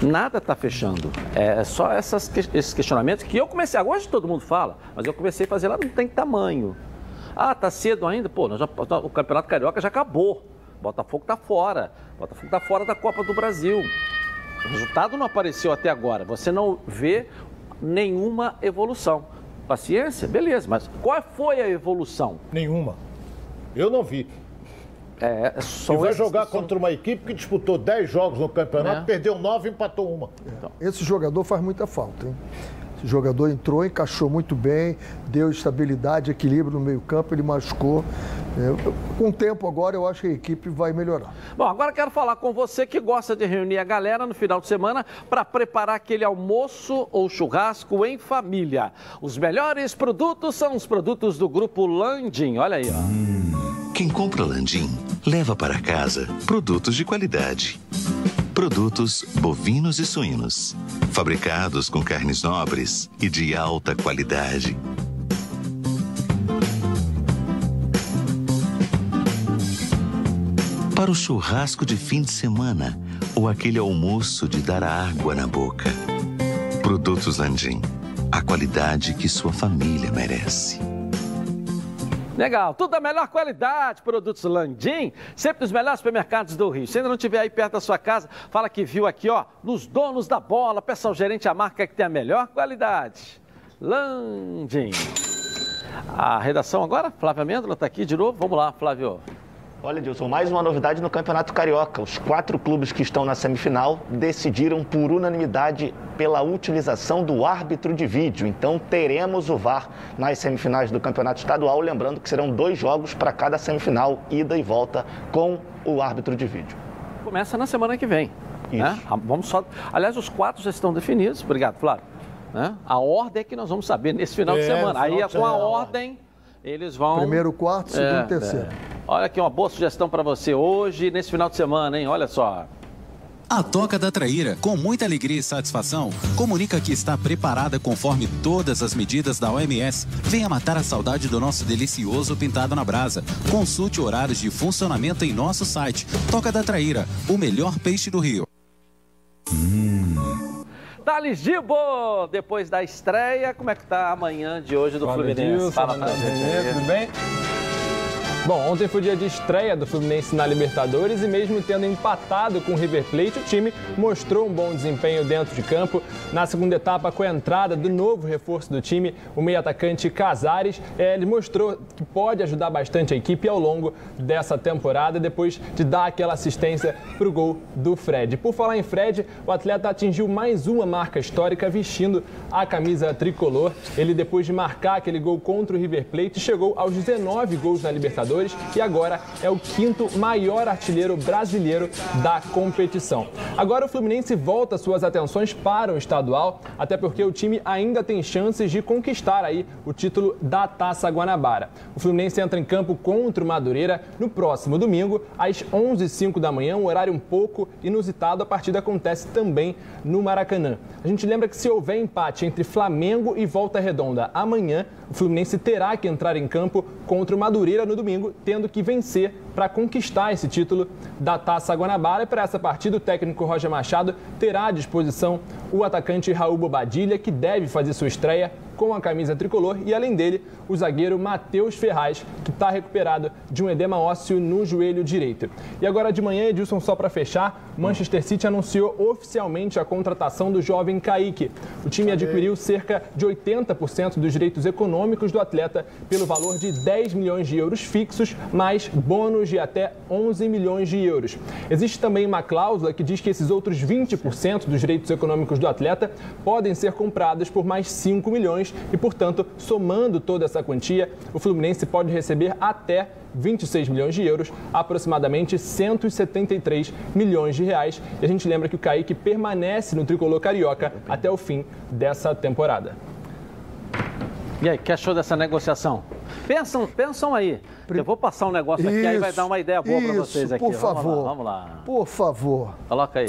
Nada está fechando. É só essas, esses questionamentos que eu comecei, agora todo mundo fala, mas eu comecei a fazer lá, não tem tamanho. Ah, tá cedo ainda? Pô, já, o Campeonato Carioca já acabou. Botafogo está fora. Botafogo está fora da Copa do Brasil. O resultado não apareceu até agora. Você não vê nenhuma evolução. Paciência, beleza, mas qual foi a evolução? Nenhuma. Eu não vi. É, só e vai jogar são... contra uma equipe que disputou 10 jogos no campeonato, é. perdeu 9 e empatou uma. Então. Esse jogador faz muita falta, hein? Esse jogador entrou, encaixou muito bem, deu estabilidade, equilíbrio no meio-campo, ele machucou. É, com o tempo agora, eu acho que a equipe vai melhorar. Bom, agora quero falar com você que gosta de reunir a galera no final de semana para preparar aquele almoço ou churrasco em família. Os melhores produtos são os produtos do grupo Landim. Olha aí, ó. Hum, quem compra Landim leva para casa produtos de qualidade. Produtos bovinos e suínos, fabricados com carnes nobres e de alta qualidade. Para o churrasco de fim de semana ou aquele almoço de dar água na boca. Produtos Landim, a qualidade que sua família merece. Legal, tudo da melhor qualidade, produtos Landim, sempre nos melhores supermercados do Rio. Se ainda não estiver aí perto da sua casa, fala que viu aqui, ó, nos donos da bola, peça ao gerente a marca que tem a melhor qualidade. Landim. A redação agora, Flávia Mendola está aqui de novo. Vamos lá, Flávio. Olha, Dilson, mais uma novidade no Campeonato Carioca. Os quatro clubes que estão na semifinal decidiram por unanimidade pela utilização do árbitro de vídeo. Então teremos o VAR nas semifinais do Campeonato Estadual. Lembrando que serão dois jogos para cada semifinal, ida e volta, com o árbitro de vídeo. Começa na semana que vem. Né? Vamos só. Aliás, os quatro já estão definidos. Obrigado, Flávio. Né? A ordem é que nós vamos saber nesse final é, de semana. Aí, com a ordem eles vão. Primeiro, quarto, segundo, é, terceiro. É. Olha aqui uma boa sugestão para você hoje, nesse final de semana, hein? Olha só. A Toca da Traíra, com muita alegria e satisfação, comunica que está preparada conforme todas as medidas da OMS. Venha matar a saudade do nosso delicioso pintado na brasa. Consulte horários de funcionamento em nosso site. Toca da Traíra, o melhor peixe do Rio. Thales Gibo, depois da estreia, como é que tá amanhã de hoje do Fala, Fluminense? Edilson, Fala pra gente. Tudo bem? Bom, ontem foi dia de estreia do Fluminense na Libertadores e mesmo tendo empatado com o River Plate, o time mostrou um bom desempenho dentro de campo. Na segunda etapa, com a entrada do novo reforço do time, o meio atacante Casares, é, ele mostrou que pode ajudar bastante a equipe ao longo dessa temporada, depois de dar aquela assistência para o gol do Fred. Por falar em Fred, o atleta atingiu mais uma marca histórica vestindo a camisa tricolor. Ele, depois de marcar aquele gol contra o River Plate, chegou aos 19 gols na Libertadores E agora é o quinto maior artilheiro brasileiro da competição. Agora o Fluminense volta suas atenções para o estadual, até porque o time ainda tem chances de conquistar aí o título da Taça Guanabara. O Fluminense entra em campo contra o Madureira no próximo domingo, às 11h05 da manhã, um horário um pouco inusitado. A partida acontece também no Maracanã. A gente lembra que se houver empate entre Flamengo e Volta Redonda amanhã, o Fluminense terá que entrar em campo contra o Madureira no domingo, tendo que vencer para conquistar esse título da Taça Guanabara. E para essa partida, o técnico Roger Machado terá à disposição o atacante Raul Bobadilha, que deve fazer sua estreia com a camisa tricolor e, além dele, o zagueiro Matheus Ferraz, que está recuperado de um edema ósseo no joelho direito. E agora de manhã, Edilson, só para fechar, Manchester City anunciou oficialmente a contratação do jovem Kaique. O time adquiriu cerca de 80% dos direitos econômicos do atleta pelo valor de 10 milhões de euros fixos, mais bônus de até 11 milhões de euros. Existe também uma cláusula que diz que esses outros 20% dos direitos econômicos do atleta podem ser comprados por mais 5 milhões milhões e, portanto, somando toda essa quantia, o Fluminense pode receber até 26 milhões de euros, aproximadamente 173 milhões de reais. E a gente lembra que o Kaique permanece no tricolor carioca até o fim dessa temporada. E aí, que achou dessa negociação? Pensam, pensam aí. Eu vou passar um negócio aqui, aí vai dar uma ideia boa para vocês aqui. Por vamos favor. Lá, vamos lá. Por favor. Coloca aí.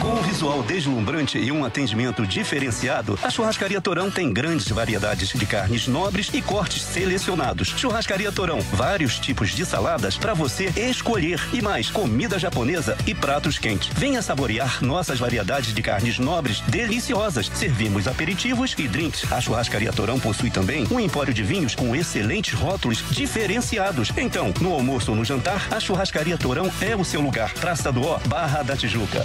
Com um visual deslumbrante e um atendimento diferenciado, a Churrascaria Torão tem grandes variedades de carnes nobres e cortes selecionados. Churrascaria Torão, vários tipos de saladas para você escolher e mais comida japonesa e pratos quentes. Venha saborear nossas variedades de carnes nobres deliciosas. Servimos aperitivos e drinks. A Churrascaria Torão possui também um empório de vinhos com excelentes rótulos diferenciados. Então, no almoço ou no jantar, a Churrascaria Torão é o seu lugar. Praça do Ó, Barra da Tijuca.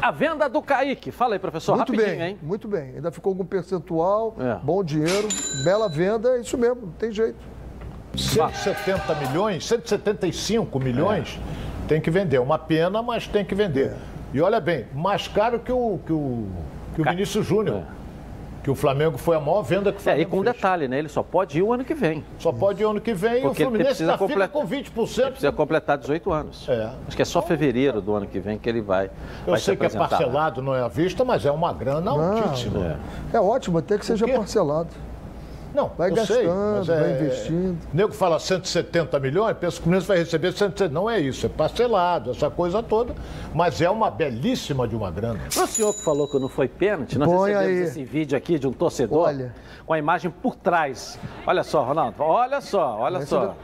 A venda do Kaique. Fala aí, professor, muito rapidinho, bem, hein? muito bem. Ainda ficou algum percentual, É. bom dinheiro, bela venda, é isso mesmo, não tem jeito. 170 milhões, 175 milhões, tem que vender. Uma pena, mas tem que vender. E olha bem, mais caro que o, que o, que o Vinícius Júnior. Que o Flamengo foi a maior venda que o É, e Flamengo com detalhe, né? Ele só pode ir o ano que vem. Só pode ir ano que vem Porque e o Fluminense ele ainda fica completar- com 20%. Precisa completar 18 anos. É. Acho que é só fevereiro do ano que vem que ele vai. Eu vai se sei que é apresentar. parcelado, não é à vista, mas é uma grana altíssima. É ótimo, até que seja parcelado. Não, Vai eu gastando, sei, vai é- investindo. O nego fala 170 milhões, pensa que o Fluminense vai receber 170. Não é isso, é parcelado, essa coisa toda. Mas é uma belíssima de uma grana. Para o senhor que falou que não foi pênalti, nós Põe recebemos aí. esse vídeo aqui de um torcedor com a imagem por trás. Olha só, Ronaldo, olha só, olha Esse só. da-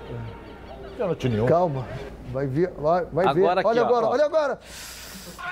Pênalti nenhum. Calma, vai ver, vai, vai Agora ver. aqui, olha ó, agora, ó. olha agora.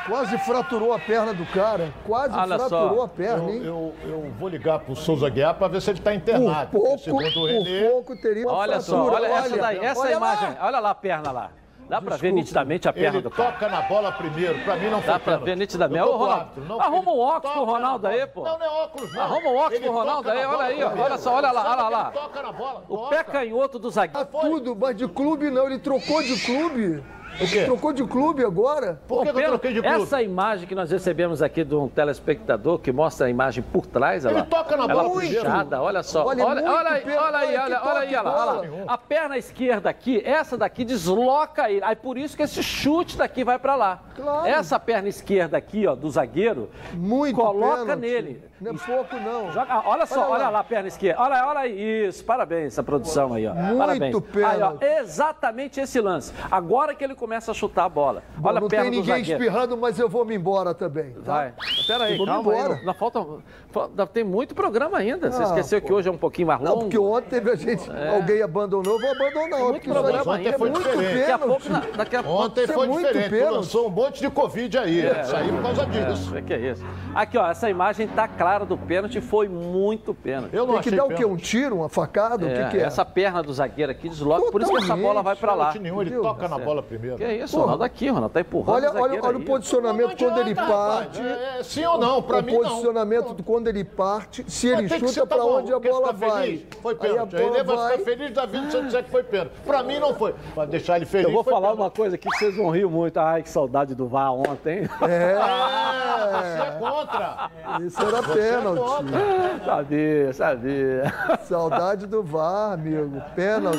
Quase fraturou a perna do cara, quase Olha só, fraturou a perna, hein? Eu, eu, eu vou ligar pro Souza Guiar para ver se ele está internado. Por pouco, segundo o por pouco teria uma Olha só, fratura. olha essa daí, essa olha lá. imagem. Olha lá a perna lá. Dá pra ver Desculpa. nitidamente a perna ele do cara. toca na bola primeiro. Para mim não foi Dá pra pênalti. ver nitidamente. Ô, Ronaldo, árbitro, não, arruma um óculos pro na Ronaldo aí, pô. Não, não é óculos, não. Arruma um óculos Ele pro Ronaldo aí, olha aí, ó. Olha só, olha lá, olha lá. Toca na bola. O pé canhoto do zagueiro. Ah, tudo, mas de clube não, ele trocou de clube. O quê? Trocou de clube agora? Pô, Pedro, Essa imagem que nós recebemos aqui de um telespectador que mostra a imagem por trás, olha Ele lá. toca na Ela bola primeiro. puxada, olha só. Olha, Olha, muito olha, aí, olha aí, olha olha, que olha aí, olha lá, olha. A perna esquerda aqui, essa daqui desloca ele. Aí por isso que esse chute daqui vai pra lá. Claro. Essa perna esquerda aqui, ó, do zagueiro, Muito coloca pênalti. nele. Não é pouco, não. Joga- ah, olha só, Olha lá. olha lá a perna esquerda. Olha, olha aí. Isso, parabéns essa produção aí, ó. Muito parabéns. Aí, ó, exatamente esse lance. Agora que ele começa a chutar a bola. Bom, olha não a perna tem ninguém espirrando, mas eu vou me embora também. Tá? Vai. Pera aí, Eu vou me calma aí. embora. Ainda falta, falta- tem muito programa ainda. Você Ah, esqueceu que hoje é um pouquinho mais Não, longo? porque ontem teve a gente, É. alguém abandonou, eu vou abandonar. Muito isso aí programa ontem ainda. foi muito diferente. Daqui a pouco, na- daqui a pouco. Ontem é foi muito diferente. Pênalti. lançou um monte de Covid aí. É, Isso aí por causa disso. É, que é isso. Aqui, ó, essa imagem tá clara do pênalti, foi muito pênalti. Eu não Tem que dar o quê? Um tiro, uma facada? o É, que, que é? Essa perna do zagueiro aqui desloca, por isso que essa bola vai pra lá. Nenhum, ele toca na certo. bola primeiro. Que isso, Porra. Ronaldo aqui, Ronaldo, tá empurrando Olha, o olha, olha o posicionamento Não quando ele parte. É, é sim ou não? Pra o mim, não. posicionamento do quando ele parte, se ele chuta tá pra bom, onde a bola ficar vai. feliz? Foi pênalti. Ele vai ficar feliz da vida se eu disser que foi pênalti. Pra mim não foi. Pra deixar ele feliz. Eu vou falar pênalti. uma coisa aqui que vocês vão rir muito. Ai, que saudade do VAR ontem. Você é contra. Isso era Você é pênalti. contra. sabia, sabia. Saudade do VAR, amigo. Pênalti.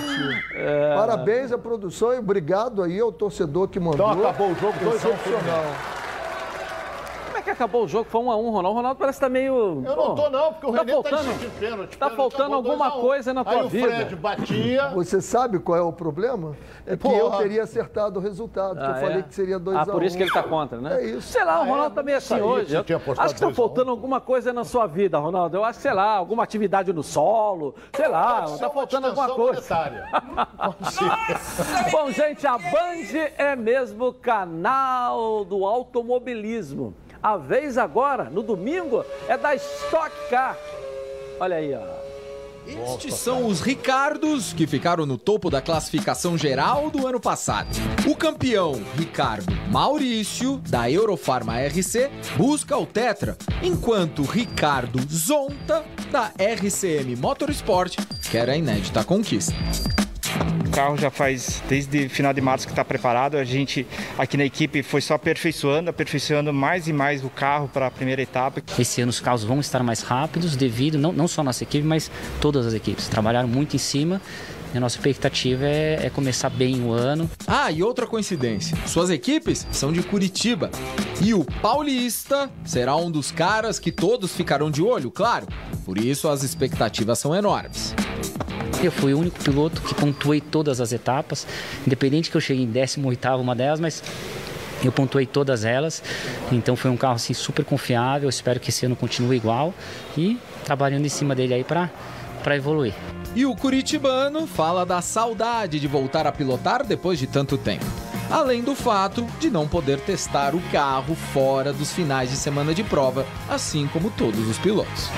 É. Parabéns à produção e obrigado aí ao torcedor que mandou. Então acabou o jogo, dois é que acabou o jogo? Foi um a um, Ronaldo. O Ronaldo parece que tá meio... Eu não tô não, porque o tá René tá faltando, insistindo pênalti. tá faltando alguma 2 a 1. coisa na tua Aí vida. o Fred batia. Você sabe qual é o problema? É que Porra. eu teria acertado o resultado, que Ah, eu falei é? que seria 2 Ah, a 1 por isso que ele tá contra, né? É isso. Sei lá, o Ah, Ronaldo é? também é assim hoje. apostado Acho que tá 2 a 1. faltando alguma coisa na sua vida, Ronaldo. Eu acho, sei lá, alguma atividade no solo. Sei lá, tá faltando alguma coisa. Bom, gente, a Band é mesmo canal do automobilismo. A vez agora, no domingo, é da Stock Car. Olha aí, ó. Estes são os Ricardos que ficaram no topo da classificação geral do ano passado. O campeão, Ricardo Maurício, da Eurofarma RC, busca o Tetra, enquanto Ricardo Zonta, da RCM Motorsport, quer a inédita conquista. O carro já faz desde final de março que está preparado. A gente aqui na equipe foi só aperfeiçoando, aperfeiçoando mais e mais o carro para a primeira etapa. Esse ano os carros vão estar mais rápidos devido, não, não só nossa equipe, mas todas as equipes. Trabalharam muito em cima e a nossa expectativa é, é, começar bem o ano. Ah, e outra coincidência: suas equipes são de Curitiba. E o Paulista será um dos caras que todos ficarão de olho, claro. Por isso as expectativas são enormes. Eu fui o único piloto que pontuei todas as etapas, independente que eu cheguei em 18 uma delas, mas eu pontuei todas elas. Então foi um carro assim super confiável. Espero que esse ano continue igual e trabalhando em cima dele aí para para evoluir. E o curitibano fala da saudade de voltar a pilotar depois de tanto tempo. Além do fato de não poder testar o carro fora dos finais de semana de prova, assim como todos os pilotos.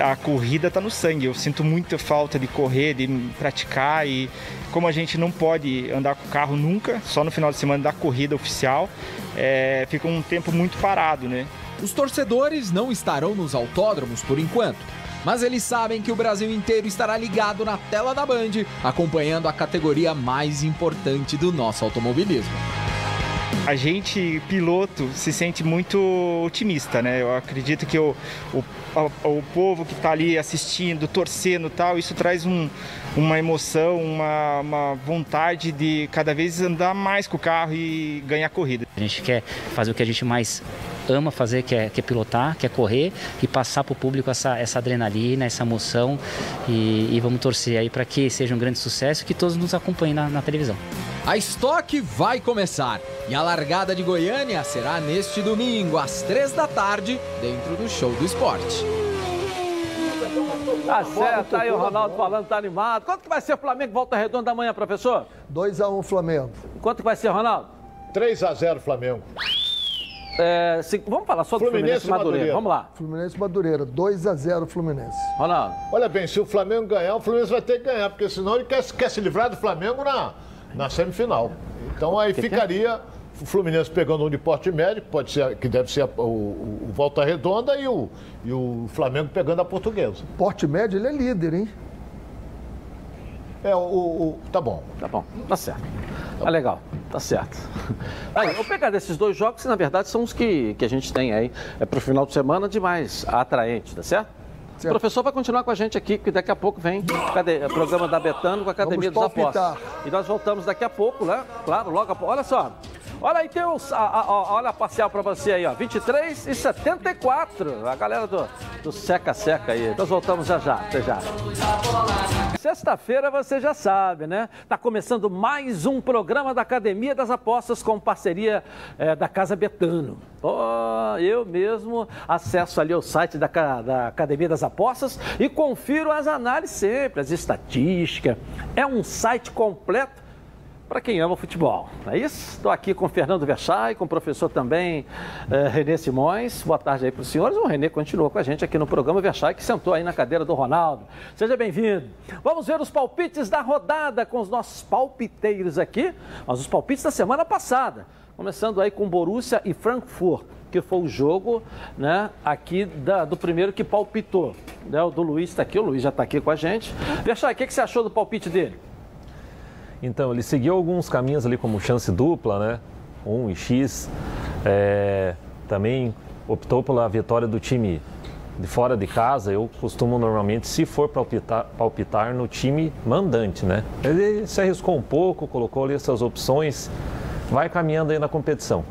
A corrida está no sangue, eu sinto muita falta de correr, de praticar e como a gente não pode andar com o carro nunca, só no final de semana da corrida oficial, é, fica um tempo muito parado, né? Os torcedores não estarão nos autódromos por enquanto, mas eles sabem que o Brasil inteiro estará ligado na tela da Band, acompanhando a categoria mais importante do nosso automobilismo. A gente, piloto, se sente muito otimista, né? Eu acredito que o, o, o povo que está ali assistindo, torcendo tal, isso traz um, uma emoção, uma, uma vontade de cada vez andar mais com o carro e ganhar corrida. A gente quer fazer o que a gente mais ama fazer, que é, que é pilotar, que é correr e passar para o público essa, essa adrenalina, essa emoção e, e vamos torcer aí para que seja um grande sucesso e que todos nos acompanhem na, na televisão. A estoque vai começar e a largada de Goiânia será neste domingo, às três da tarde, dentro do Show do Esporte. Tá certo, tá aí o Ronaldo falando, tá animado. Quanto que vai ser o Flamengo volta redonda amanhã, professor? 2x1 Flamengo. Quanto que vai ser, Ronaldo? 3x0 Flamengo. É, se, vamos falar só do Fluminense, Fluminense Madureira. Madureira. Vamos lá. Fluminense Madureira, 2 a 0 Fluminense. Ronaldo. Olha bem, se o Flamengo ganhar, o Fluminense vai ter que ganhar, porque senão ele quer, quer se livrar do Flamengo na, na semifinal. Então aí que ficaria que é? o Fluminense pegando um de porte médio, pode ser, que deve ser o, o, o Volta Redonda, e o, e o Flamengo pegando a portuguesa. Porte médio, ele é líder, hein? É, o, o, Tá bom. Tá bom, tá certo. Tá legal, tá certo. Aí, eu vou pegar desses dois jogos que, na verdade, são os que, que a gente tem aí é para o final de semana de mais atraente, tá certo? Certo. O professor vai continuar com a gente aqui, que daqui a pouco vem o programa da Betano com a Academia Vamos dos Apostas. E nós voltamos daqui a pouco, né? Claro, logo a. Olha só, Olha aí, tem os, a, a, olha a parcial para você aí, ó. 23 e 74. A galera do, Seca Seca aí. Nós voltamos já já. Até já. Sexta-feira você já sabe, né? Tá começando mais um programa da Academia das Apostas com parceria é, da Casa Betano. Oh, eu mesmo acesso ali ao site da, da Academia das Apostas e confiro as análises sempre, as estatísticas. É um site completo para quem ama futebol. É isso? Estou aqui com o Fernando Verchai, com o professor também eh, Renê Simões. Boa tarde aí para os senhores. O Renê continuou com a gente aqui no programa Verchai, que sentou aí na cadeira do Ronaldo. Seja bem-vindo. Vamos ver os palpites da rodada com os nossos palpiteiros aqui, mas os palpites da semana passada. Começando aí com Borussia e Frankfurt, que foi o jogo né, aqui da, do primeiro que palpitou. Né, o do Luiz está aqui, o Luiz já está aqui com a gente. Verchai, o que, que você achou do palpite dele? Então, ele seguiu alguns caminhos ali, como chance dupla, né? 1 e X. É, também optou pela vitória do time de fora de casa. Eu costumo normalmente, se for palpitar, palpitar no time mandante, né? Ele se arriscou um pouco, colocou ali essas opções, vai caminhando aí na competição.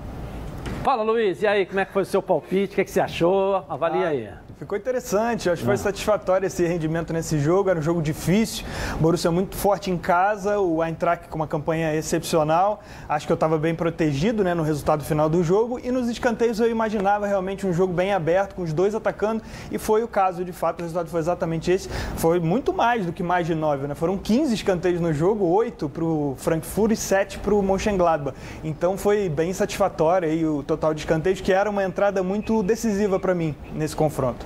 Fala, Luiz, e aí, como é que foi o seu palpite? O que, é que você achou? Avalia ah, aí. Ficou interessante, acho que foi satisfatório esse rendimento nesse jogo, era um jogo difícil, o Borussia muito forte em casa, o Eintracht com uma campanha excepcional, acho que eu estava bem protegido né, no resultado final do jogo. E nos escanteios eu imaginava realmente um jogo bem aberto, com os dois atacando. E foi o caso, de fato, o resultado foi exatamente esse, foi muito mais do que mais de nove, né? foram 15 escanteios no jogo, oito para o Frankfurt e sete para o Mönchengladbach, então foi bem satisfatório aí o total de escanteios, que era uma entrada muito decisiva para mim nesse confronto.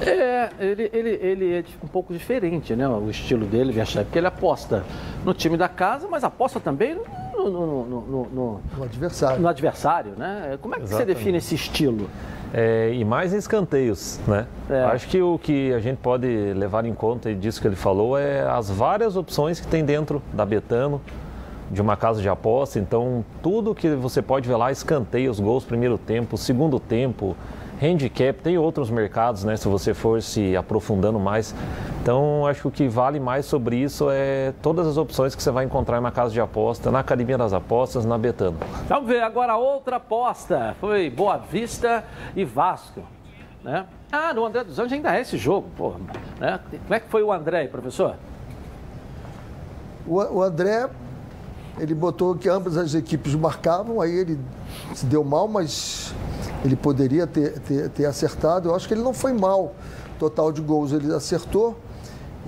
É, ele, ele, ele é um pouco diferente, né? O estilo dele, porque ele aposta no time da casa, mas aposta também no, no, no, no, no adversário. No adversário, né? Como é que Exatamente. você define esse estilo? É, e mais em escanteios, né? É. Acho que o que a gente pode levar em conta disso que ele falou é as várias opções que tem dentro da Betano, de uma casa de aposta. Então, tudo que você pode ver lá, escanteios, gols primeiro tempo, segundo tempo, handicap, tem outros mercados, né? Se você for se aprofundando mais. Então, acho que o que vale mais sobre isso é todas as opções que você vai encontrar em uma casa de aposta, na Academia das Apostas, na Betano. Vamos ver agora outra aposta. Foi Boa Vista e Vasco. Né? Ah, no André dos Anjos ainda é esse jogo, porra. Né? Como é que foi o André aí, professor? O, o André, ele botou que ambas as equipes marcavam, aí ele se deu mal, mas ele poderia ter, ter, ter acertado. Eu acho que ele não foi mal. Total de gols ele acertou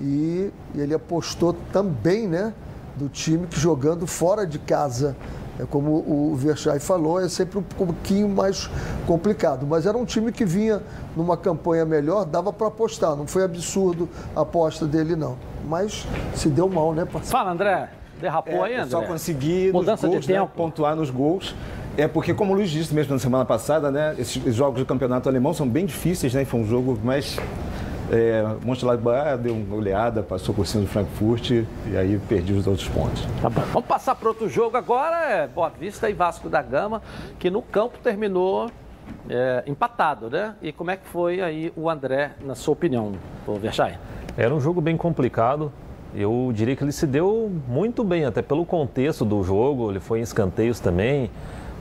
e ele apostou também, né, do time que jogando fora de casa. É como o Verchai falou, é sempre um pouquinho mais complicado. Mas era um time que vinha numa campanha melhor, dava para apostar. Não foi absurdo a aposta dele, não. Mas se deu mal, né, parceiro? Fala, André. Derrapou É, aí, eu André? só consegui Mudança nos gols, de né, tempo. pontuar nos gols. É porque, como o Luiz disse mesmo na semana passada, né, esses jogos do campeonato alemão são bem difíceis, né? e Foi um jogo mais. É, Mönchengladbach deu uma goleada, passou por cima do Frankfurt e aí perdi os outros pontos. Tá bom. Vamos passar para outro jogo agora. É Boa Vista e Vasco da Gama, que no campo terminou é, empatado, né? E como é que foi aí o André, na sua opinião, o Verchai? Era um jogo bem complicado. Eu diria que ele se deu muito bem, até pelo contexto do jogo. Ele foi em escanteios também.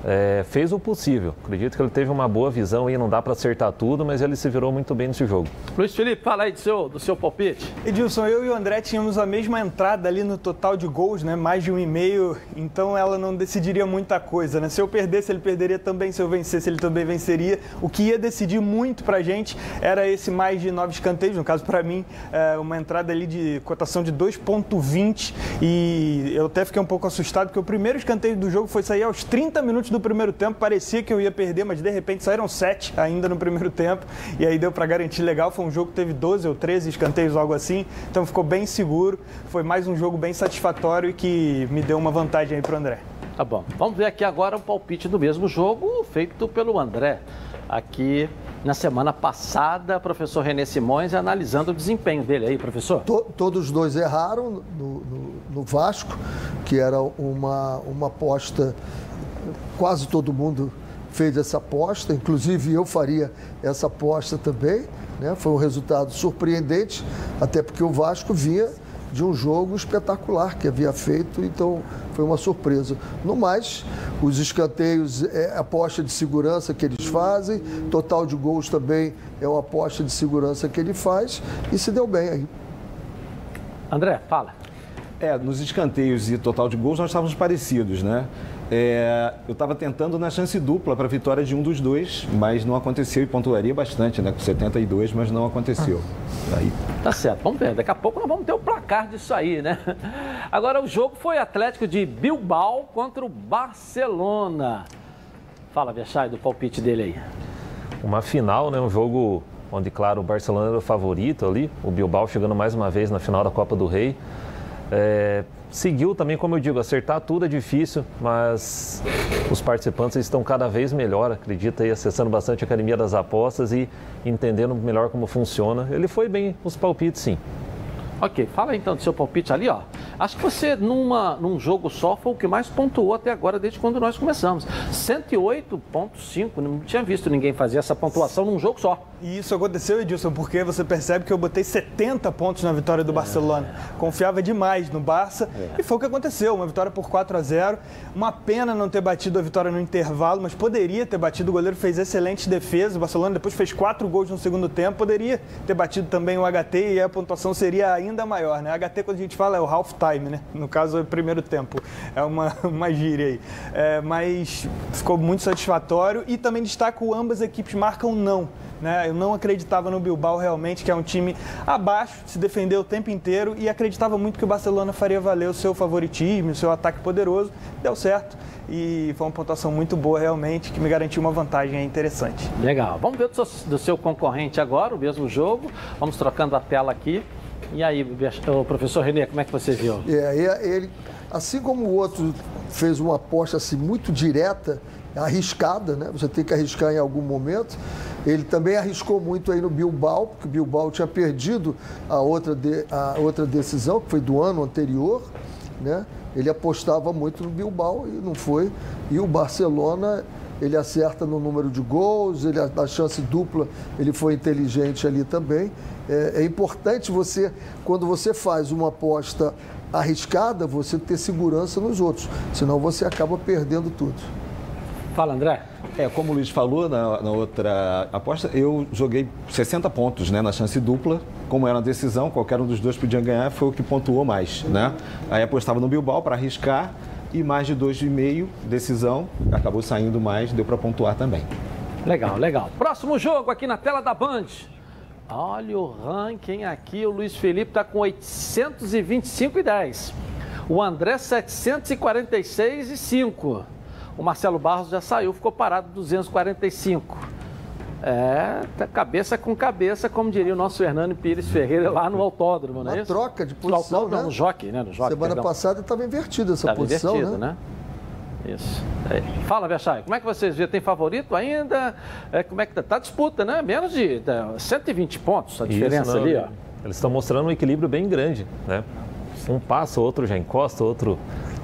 É, fez o possível. Acredito que ele teve uma boa visão aí, não dá para acertar tudo, mas ele se virou muito bem nesse jogo. Luiz Felipe, fala aí do seu, do seu palpite. Edilson, eu e o André tínhamos a mesma entrada ali no total de gols, né? Mais de um e meio, então ela não decidiria muita coisa, né? Se eu perdesse, ele perderia também, se eu vencesse, ele também venceria. O que ia decidir muito pra gente era esse mais de nove escanteios, no caso pra mim, é, uma entrada ali de cotação de 2.20 e eu até fiquei um pouco assustado, porque o primeiro escanteio do jogo foi sair aos 30 minutos do primeiro tempo, parecia que eu ia perder, mas de repente saíram sete ainda no primeiro tempo e aí deu pra garantir legal, foi um jogo que teve 12 ou 13 escanteios, algo assim, então ficou bem seguro, foi mais um jogo bem satisfatório e que me deu uma vantagem aí pro André. Tá bom. Vamos ver aqui agora o palpite do mesmo jogo feito pelo André. Aqui na semana passada, professor Renê Simões analisando o desempenho dele aí, professor. To- todos os dois erraram no, no- no Vasco, que era uma, uma aposta, quase todo mundo fez essa aposta, inclusive eu faria essa aposta também. Né? Foi um resultado surpreendente, até porque o Vasco vinha de um jogo espetacular que havia feito, então foi uma surpresa. No mais, os escanteios é a aposta de segurança que eles fazem, total de gols também é uma aposta de segurança que ele faz e se deu bem aí. André, fala. É, nos escanteios e total de gols nós estávamos parecidos, né? É, eu estava tentando na chance dupla para a vitória de um dos dois, mas não aconteceu e pontuaria bastante, né? Com 72, mas não aconteceu. Aí Tá certo, vamos ver. Daqui a pouco nós vamos ter o placar disso aí, né? Agora o jogo foi Atlético de Bilbao contra o Barcelona. Fala, Verchai, do palpite dele aí. Uma final, né? Um jogo onde, claro, o Barcelona era o favorito ali. O Bilbao chegando mais uma vez na final da Copa do Rei. É, seguiu também, como eu digo, acertar tudo é difícil, mas os participantes estão cada vez melhor, acredita aí, acessando bastante a Academia das Apostas e entendendo melhor como funciona. Ele foi bem os palpites, sim. Ok, fala então do seu palpite ali, ó. Acho que você, numa, num jogo só, foi o que mais pontuou até agora, desde quando nós começamos. 108,5. Não tinha visto ninguém fazer essa pontuação num jogo só. E isso aconteceu, Edilson, porque você percebe que eu botei 70 pontos na vitória do Barcelona. Confiava demais no Barça e foi o que aconteceu. Uma vitória por 4 a 0 Uma pena não ter batido a vitória no intervalo, mas poderia ter batido. O goleiro fez excelente defesa. O Barcelona depois fez quatro gols no segundo tempo. Poderia ter batido também o HT e a pontuação seria ainda maior, né? HT, quando a gente fala, é o half time, né? No caso, é o primeiro tempo. É uma, uma gíria aí. É, mas ficou muito satisfatório e também destaco ambas equipes marcam não. Né? Eu não acreditava no Bilbao realmente, que é um time abaixo, se defendeu o tempo inteiro e acreditava muito que o Barcelona faria valer o seu favoritismo, o seu ataque poderoso. Deu certo e foi uma pontuação muito boa realmente, que me garantiu uma vantagem interessante. Legal. Vamos ver do seu, do seu concorrente agora, o mesmo jogo. Vamos trocando a tela aqui. E aí, o professor Renê, como é que você viu? É, ele, assim como o outro fez uma aposta assim, muito direta, arriscada, né? Você tem que arriscar em algum momento. Ele também arriscou muito aí no Bilbao, porque o Bilbao tinha perdido a outra, de, a outra decisão, que foi do ano anterior, né? Ele apostava muito no Bilbao e não foi. E o Barcelona, ele acerta no número de gols, ele, na chance dupla, ele foi inteligente ali também. É, é importante você, quando você faz uma aposta arriscada, você ter segurança nos outros, senão você acaba perdendo tudo. Fala, André. É, como o Luiz falou na, na, outra aposta, eu joguei 60 pontos né, na chance dupla. Como era uma decisão, qualquer um dos dois podia ganhar, foi o que pontuou mais. Né? Aí apostava no Bilbao para arriscar e mais de 2,5 decisão, acabou saindo mais, deu para pontuar também. Legal, legal. Próximo jogo aqui na tela da Band. Olha o ranking aqui, o Luiz Felipe está com 825 e 10. O André 746 e 5. O Marcelo Barros já saiu, ficou parado 245. É, tá cabeça com cabeça, como diria o nosso Hernani Pires Ferreira lá no autódromo, né? Uma troca de posição, no, né? no jockey, né? No jockey, Semana perdão. passada estava invertida essa Tava posição, invertido, né? né? Isso. É. Fala, Verchay, como é que vocês viram? Tem favorito ainda? É, como é que tá? Tá disputa, né? Menos de tá, 120 pontos a diferença Isso, ali, não, ó. Eles estão mostrando um equilíbrio bem grande, né? Um passa, outro já encosta, outro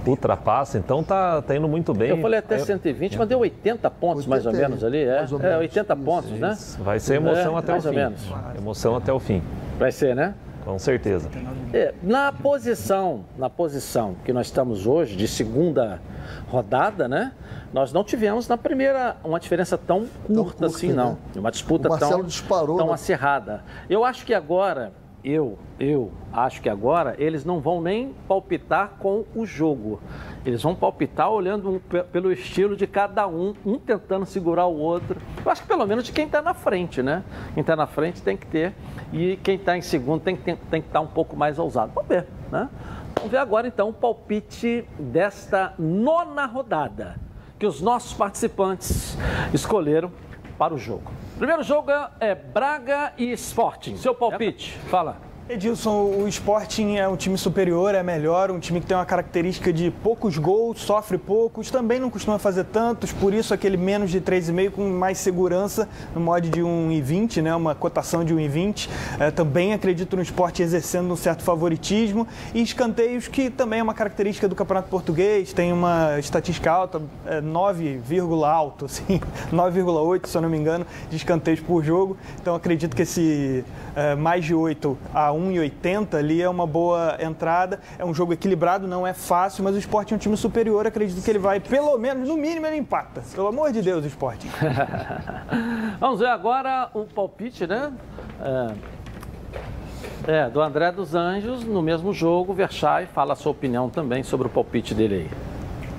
ultrapassa, então tá, tá indo muito bem. Eu falei até Aí- 120, mas deu 80 pontos mais ou 80, menos ali, é? mais ou É, menos. 80 pontos, né? Vai ser emoção É, até o mais ou fim. menos. Emoção até o fim. Vai ser, né? Com certeza. É, na posição, na posição que nós estamos hoje, de segunda rodada, né? Nós não tivemos na primeira uma diferença tão curta, assim, né? não. Uma disputa tão, disparou, tão né? acirrada. Eu acho que agora, eu, eu acho que agora eles não vão nem palpitar com o jogo. Eles vão palpitar olhando um pe- pelo estilo de cada um, um tentando segurar o outro. Eu acho que pelo menos de quem está na frente, né? Quem está na frente tem que ter. E quem está em segundo tem tem, tem que estar um pouco mais ousado. Vamos ver, né? Vamos ver agora então o palpite desta nona rodada que os nossos participantes escolheram para o jogo. Primeiro jogo é- Braga e Sporting. Seu palpite, fala. Edilson, o Sporting é um time superior, é melhor, um time que tem uma característica de poucos gols, sofre poucos, também não costuma fazer tantos, por isso aquele menos de 3,5 com mais segurança no mod de 1,20, né, uma cotação de 1,20. É, também acredito no Sport exercendo um certo favoritismo e escanteios que também é uma característica do Campeonato Português, tem uma estatística alta, é, 9, alto, assim, 9,8 se eu não me engano, de escanteios por jogo. Então acredito que esse é, mais de 8 a 1,80 ali é uma boa entrada. É um jogo equilibrado, não é fácil, mas o Sport é um time superior. Acredito que ele vai, pelo menos, no mínimo, ele empata. Pelo amor de Deus, Sport. Vamos ver agora o palpite, né? É, é, do André dos Anjos, no mesmo jogo, Verchai fala a sua opinião também sobre o palpite dele aí.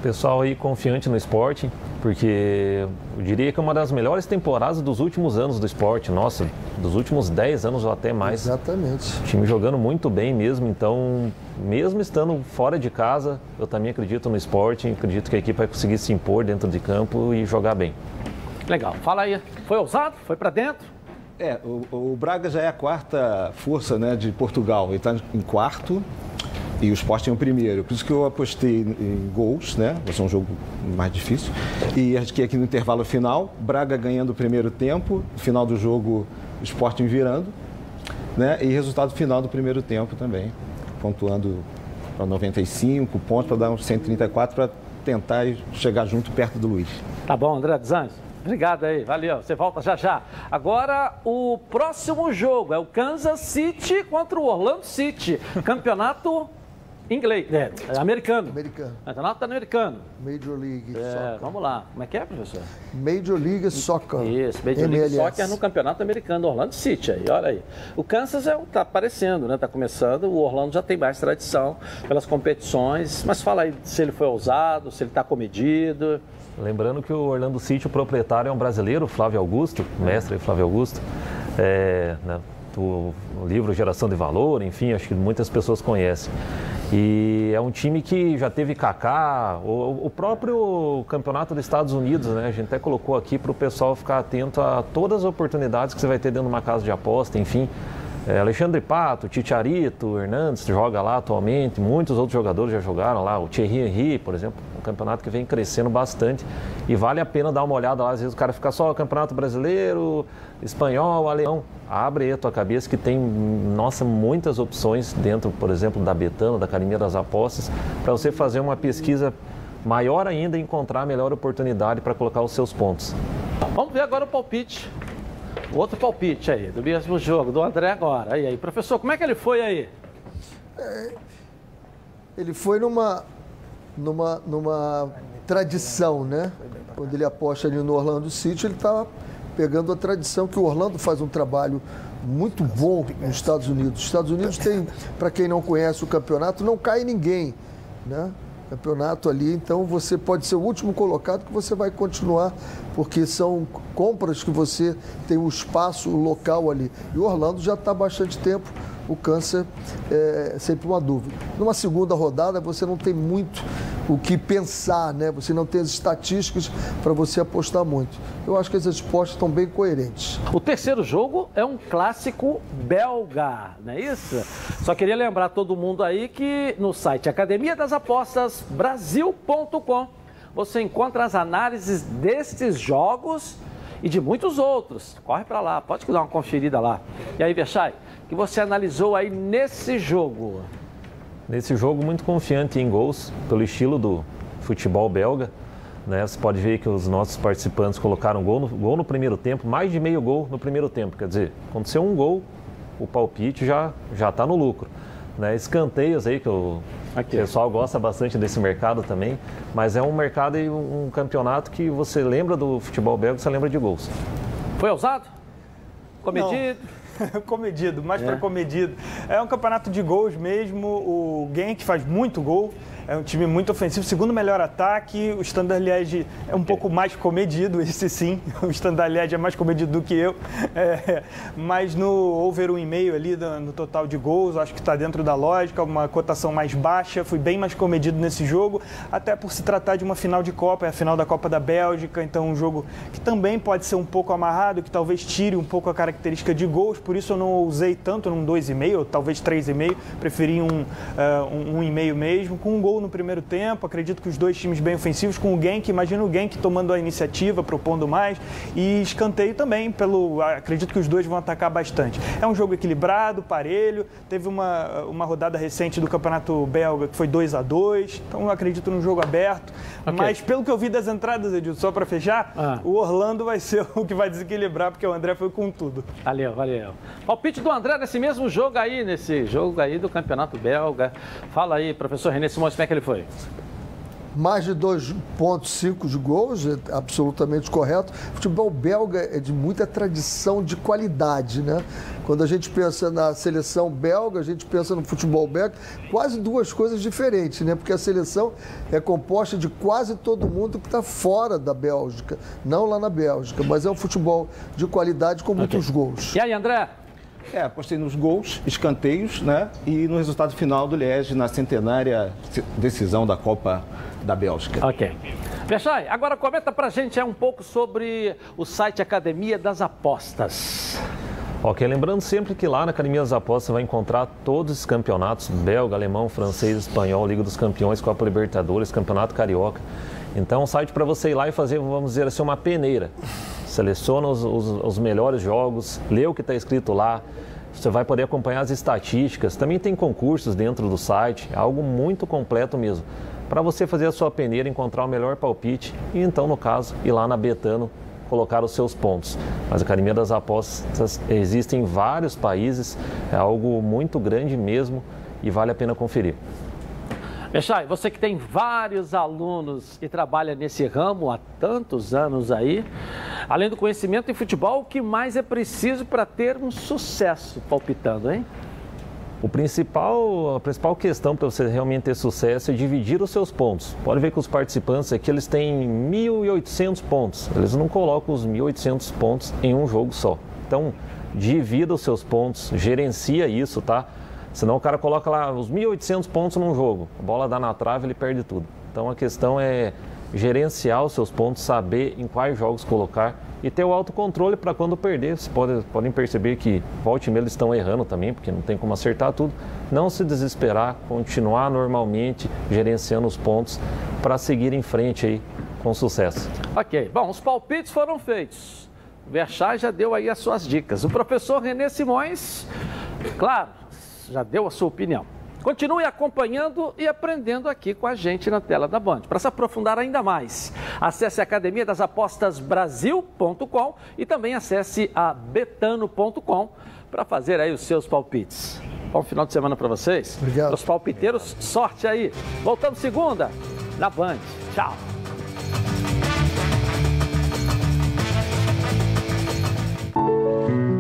Pessoal aí confiante no esporte, porque eu diria que é uma das melhores temporadas dos últimos anos do esporte. Nossa, dos últimos 10 anos ou até mais. Exatamente. O time jogando muito bem mesmo, então, mesmo estando fora de casa, eu também acredito no esporte, acredito que a equipe vai conseguir se impor dentro de campo e jogar bem. Legal, fala aí. Foi ousado? Foi para dentro? É, o, o Braga já é a quarta força né, de Portugal. Ele está em quarto e o Sport é o primeiro. Por isso que eu apostei em gols, né? Vai ser um jogo mais difícil. E acho que aqui no intervalo final, Braga ganhando o primeiro tempo, final do jogo, o Sporting virando, né? E resultado final do primeiro tempo também, pontuando para 95 pontos, para dar uns 134 para tentar chegar junto perto do Luiz. Tá bom, André dos? Obrigado aí, valeu. Você volta já já. Agora, o próximo jogo é o Kansas City contra o Orlando City. Campeonato inglês, é, americano. Americano. Campeonato americano. Major League É, Soccer. vamos lá. Como é que é, professor? Major League Soccer. Isso, Major League MLS. Soccer no Campeonato Americano, Orlando City aí, olha aí. O Kansas é, tá aparecendo, né? Tá começando, o Orlando já tem mais tradição pelas competições, mas fala aí se ele foi ousado, se ele tá comedido. Lembrando que o Orlando City, o proprietário é um brasileiro, Flávio Augusto, mestre Flávio Augusto. É, né, o livro Geração de Valor, enfim, acho que muitas pessoas conhecem. E é um time que já teve Kaká, o, o próprio campeonato dos Estados Unidos, né? A gente até colocou aqui para o pessoal ficar atento a todas as oportunidades que você vai ter dentro de uma casa de aposta, enfim. É, Alexandre Pato, Titiarito, Hernandes joga lá atualmente, muitos outros jogadores já jogaram lá, o Thierry Henry, por exemplo, um campeonato que vem crescendo bastante e vale a pena dar uma olhada lá, às vezes o cara fica só campeonato brasileiro, espanhol, alemão, abre aí a tua cabeça que tem, nossa, muitas opções dentro, por exemplo, da Betano, da Academia das Apostas, para você fazer uma pesquisa maior ainda e encontrar a melhor oportunidade para colocar os seus pontos. Vamos ver agora o palpite Outro palpite aí, do mesmo jogo, do André agora. E aí, professor, como é que ele foi aí? É, ele foi numa, numa, numa tradição, né? Quando ele aposta ali no Orlando City, ele está pegando a tradição que o Orlando faz um trabalho muito bom nos Estados Unidos. Os Estados Unidos tem, para quem não conhece o campeonato, não cai ninguém, né? campeonato ali, então você pode ser o último colocado que você vai continuar, porque são compras que você tem o um espaço local ali. E o Orlando já está há bastante tempo o câncer é sempre uma dúvida. Numa segunda rodada, você não tem muito o que pensar, né? Você não tem as estatísticas para você apostar muito. Eu acho que as apostas estão bem coerentes. O terceiro jogo é um clássico belga, não é isso? Só queria lembrar todo mundo aí que no site Academia das Apostas Brasil.com você encontra as análises destes jogos e de muitos outros. Corre para lá, pode dar uma conferida lá. E aí, Verchai, que você analisou aí nesse jogo? Nesse jogo, muito confiante em gols, pelo estilo do futebol belga. Né? Você pode ver que os nossos participantes colocaram gol no, gol no primeiro tempo, mais de meio gol no primeiro tempo. Quer dizer, aconteceu um gol, o palpite já já está no lucro. Né? Escanteios aí, que o Aqui. pessoal gosta bastante desse mercado também, mas é um mercado e um, campeonato que você lembra do futebol belga, você lembra de gols. Foi ousado? Comedido? Não. comedido, mais é. para comedido. É um campeonato de gols mesmo. O Genk faz muito gol. É um time muito ofensivo, segundo melhor ataque. O Standard Liège é um pouco mais comedido, esse sim. O Standard Liège é mais comedido do que eu. É, mas no over 1,5 ali, no total de gols, acho que está dentro da lógica. Uma cotação mais baixa. Fui bem mais comedido nesse jogo, até por se tratar de uma final de Copa, é a final da Copa da Bélgica. Então, um jogo que também pode ser um pouco amarrado, que talvez tire um pouco a característica de gols. Por isso, eu não usei tanto num 2,5, talvez 3,5. Preferi um 1,5 uh, um, um mesmo, com um gol gol no primeiro tempo. Acredito que os dois times bem ofensivos, com o Genk, imagino o Genk tomando a iniciativa, propondo mais. E escanteio também, pelo. Acredito que os dois vão atacar bastante. É um jogo equilibrado, parelho. Teve uma, uma rodada recente do Campeonato Belga que foi 2 a 2 Então acredito num jogo aberto. Okay. Mas pelo que eu vi das entradas, Edilson, só para fechar, ah. o Orlando vai ser o que vai desequilibrar, porque o André foi com tudo. Valeu, valeu. Palpite do André nesse mesmo jogo aí, nesse jogo aí do Campeonato Belga. Fala aí, professor René Simões, é que ele foi? mais de 2,5 de gols, é absolutamente correto. O futebol belga é de muita tradição de qualidade, né? Quando a gente pensa na seleção belga, a gente pensa no futebol belga, quase duas coisas diferentes, né? Porque a seleção é composta de quase todo mundo que está fora da Bélgica, não lá na Bélgica, mas é um futebol de qualidade com muitos okay. gols. E aí, André? É, apostei nos gols, escanteios, né? E no resultado final do Liege na centenária decisão da Copa da Bélgica. Ok. Peixai, agora comenta pra gente é, um pouco sobre o site Academia das Apostas. Ok, lembrando sempre que lá na Academia das Apostas você vai encontrar todos os campeonatos, belga, alemão, francês, espanhol, Liga dos Campeões, Copa Libertadores, Campeonato Carioca. Então, um site para você ir lá e fazer, vamos dizer assim, uma peneira seleciona os, os, os melhores jogos, lê o que está escrito lá, você vai poder acompanhar as estatísticas. Também tem concursos dentro do site, é algo muito completo mesmo. Para você fazer a sua peneira, encontrar o melhor palpite e então, no caso, ir lá na Betano colocar os seus pontos. Mas a Academia das Apostas existe em vários países, é algo muito grande mesmo e vale a pena conferir. Mexai, você que tem vários alunos e trabalha nesse ramo há tantos anos aí, além do conhecimento em futebol, o que mais é preciso para ter um sucesso palpitando, hein? O principal, a principal questão para você realmente ter sucesso é dividir os seus pontos. Pode ver que os participantes aqui eles têm 1.800 pontos. Eles não colocam os 1.800 pontos em um jogo só. Então, divida os seus pontos, gerencia isso, tá? Senão o cara coloca lá os 1.800 pontos num jogo, a bola dá na trave, ele perde tudo. Então a questão é gerenciar os seus pontos, saber em quais jogos colocar e ter o autocontrole para quando perder. Vocês podem, podem perceber que volte e meia eles estão errando também, porque não tem como acertar tudo. Não se desesperar, continuar normalmente gerenciando os pontos para seguir em frente aí com sucesso. Ok, bom, os palpites foram feitos. O Verchai já deu aí as suas dicas. O professor Renê Simões, claro, já deu a sua opinião. Continue acompanhando e aprendendo aqui com a gente na tela da Band. Para se aprofundar ainda mais, acesse academia das apostas brasil.com e também acesse a betano.com para fazer aí os seus palpites. Bom final de semana para vocês. Obrigado. Os palpiteiros, sorte aí. Voltamos segunda na Band. Tchau. Música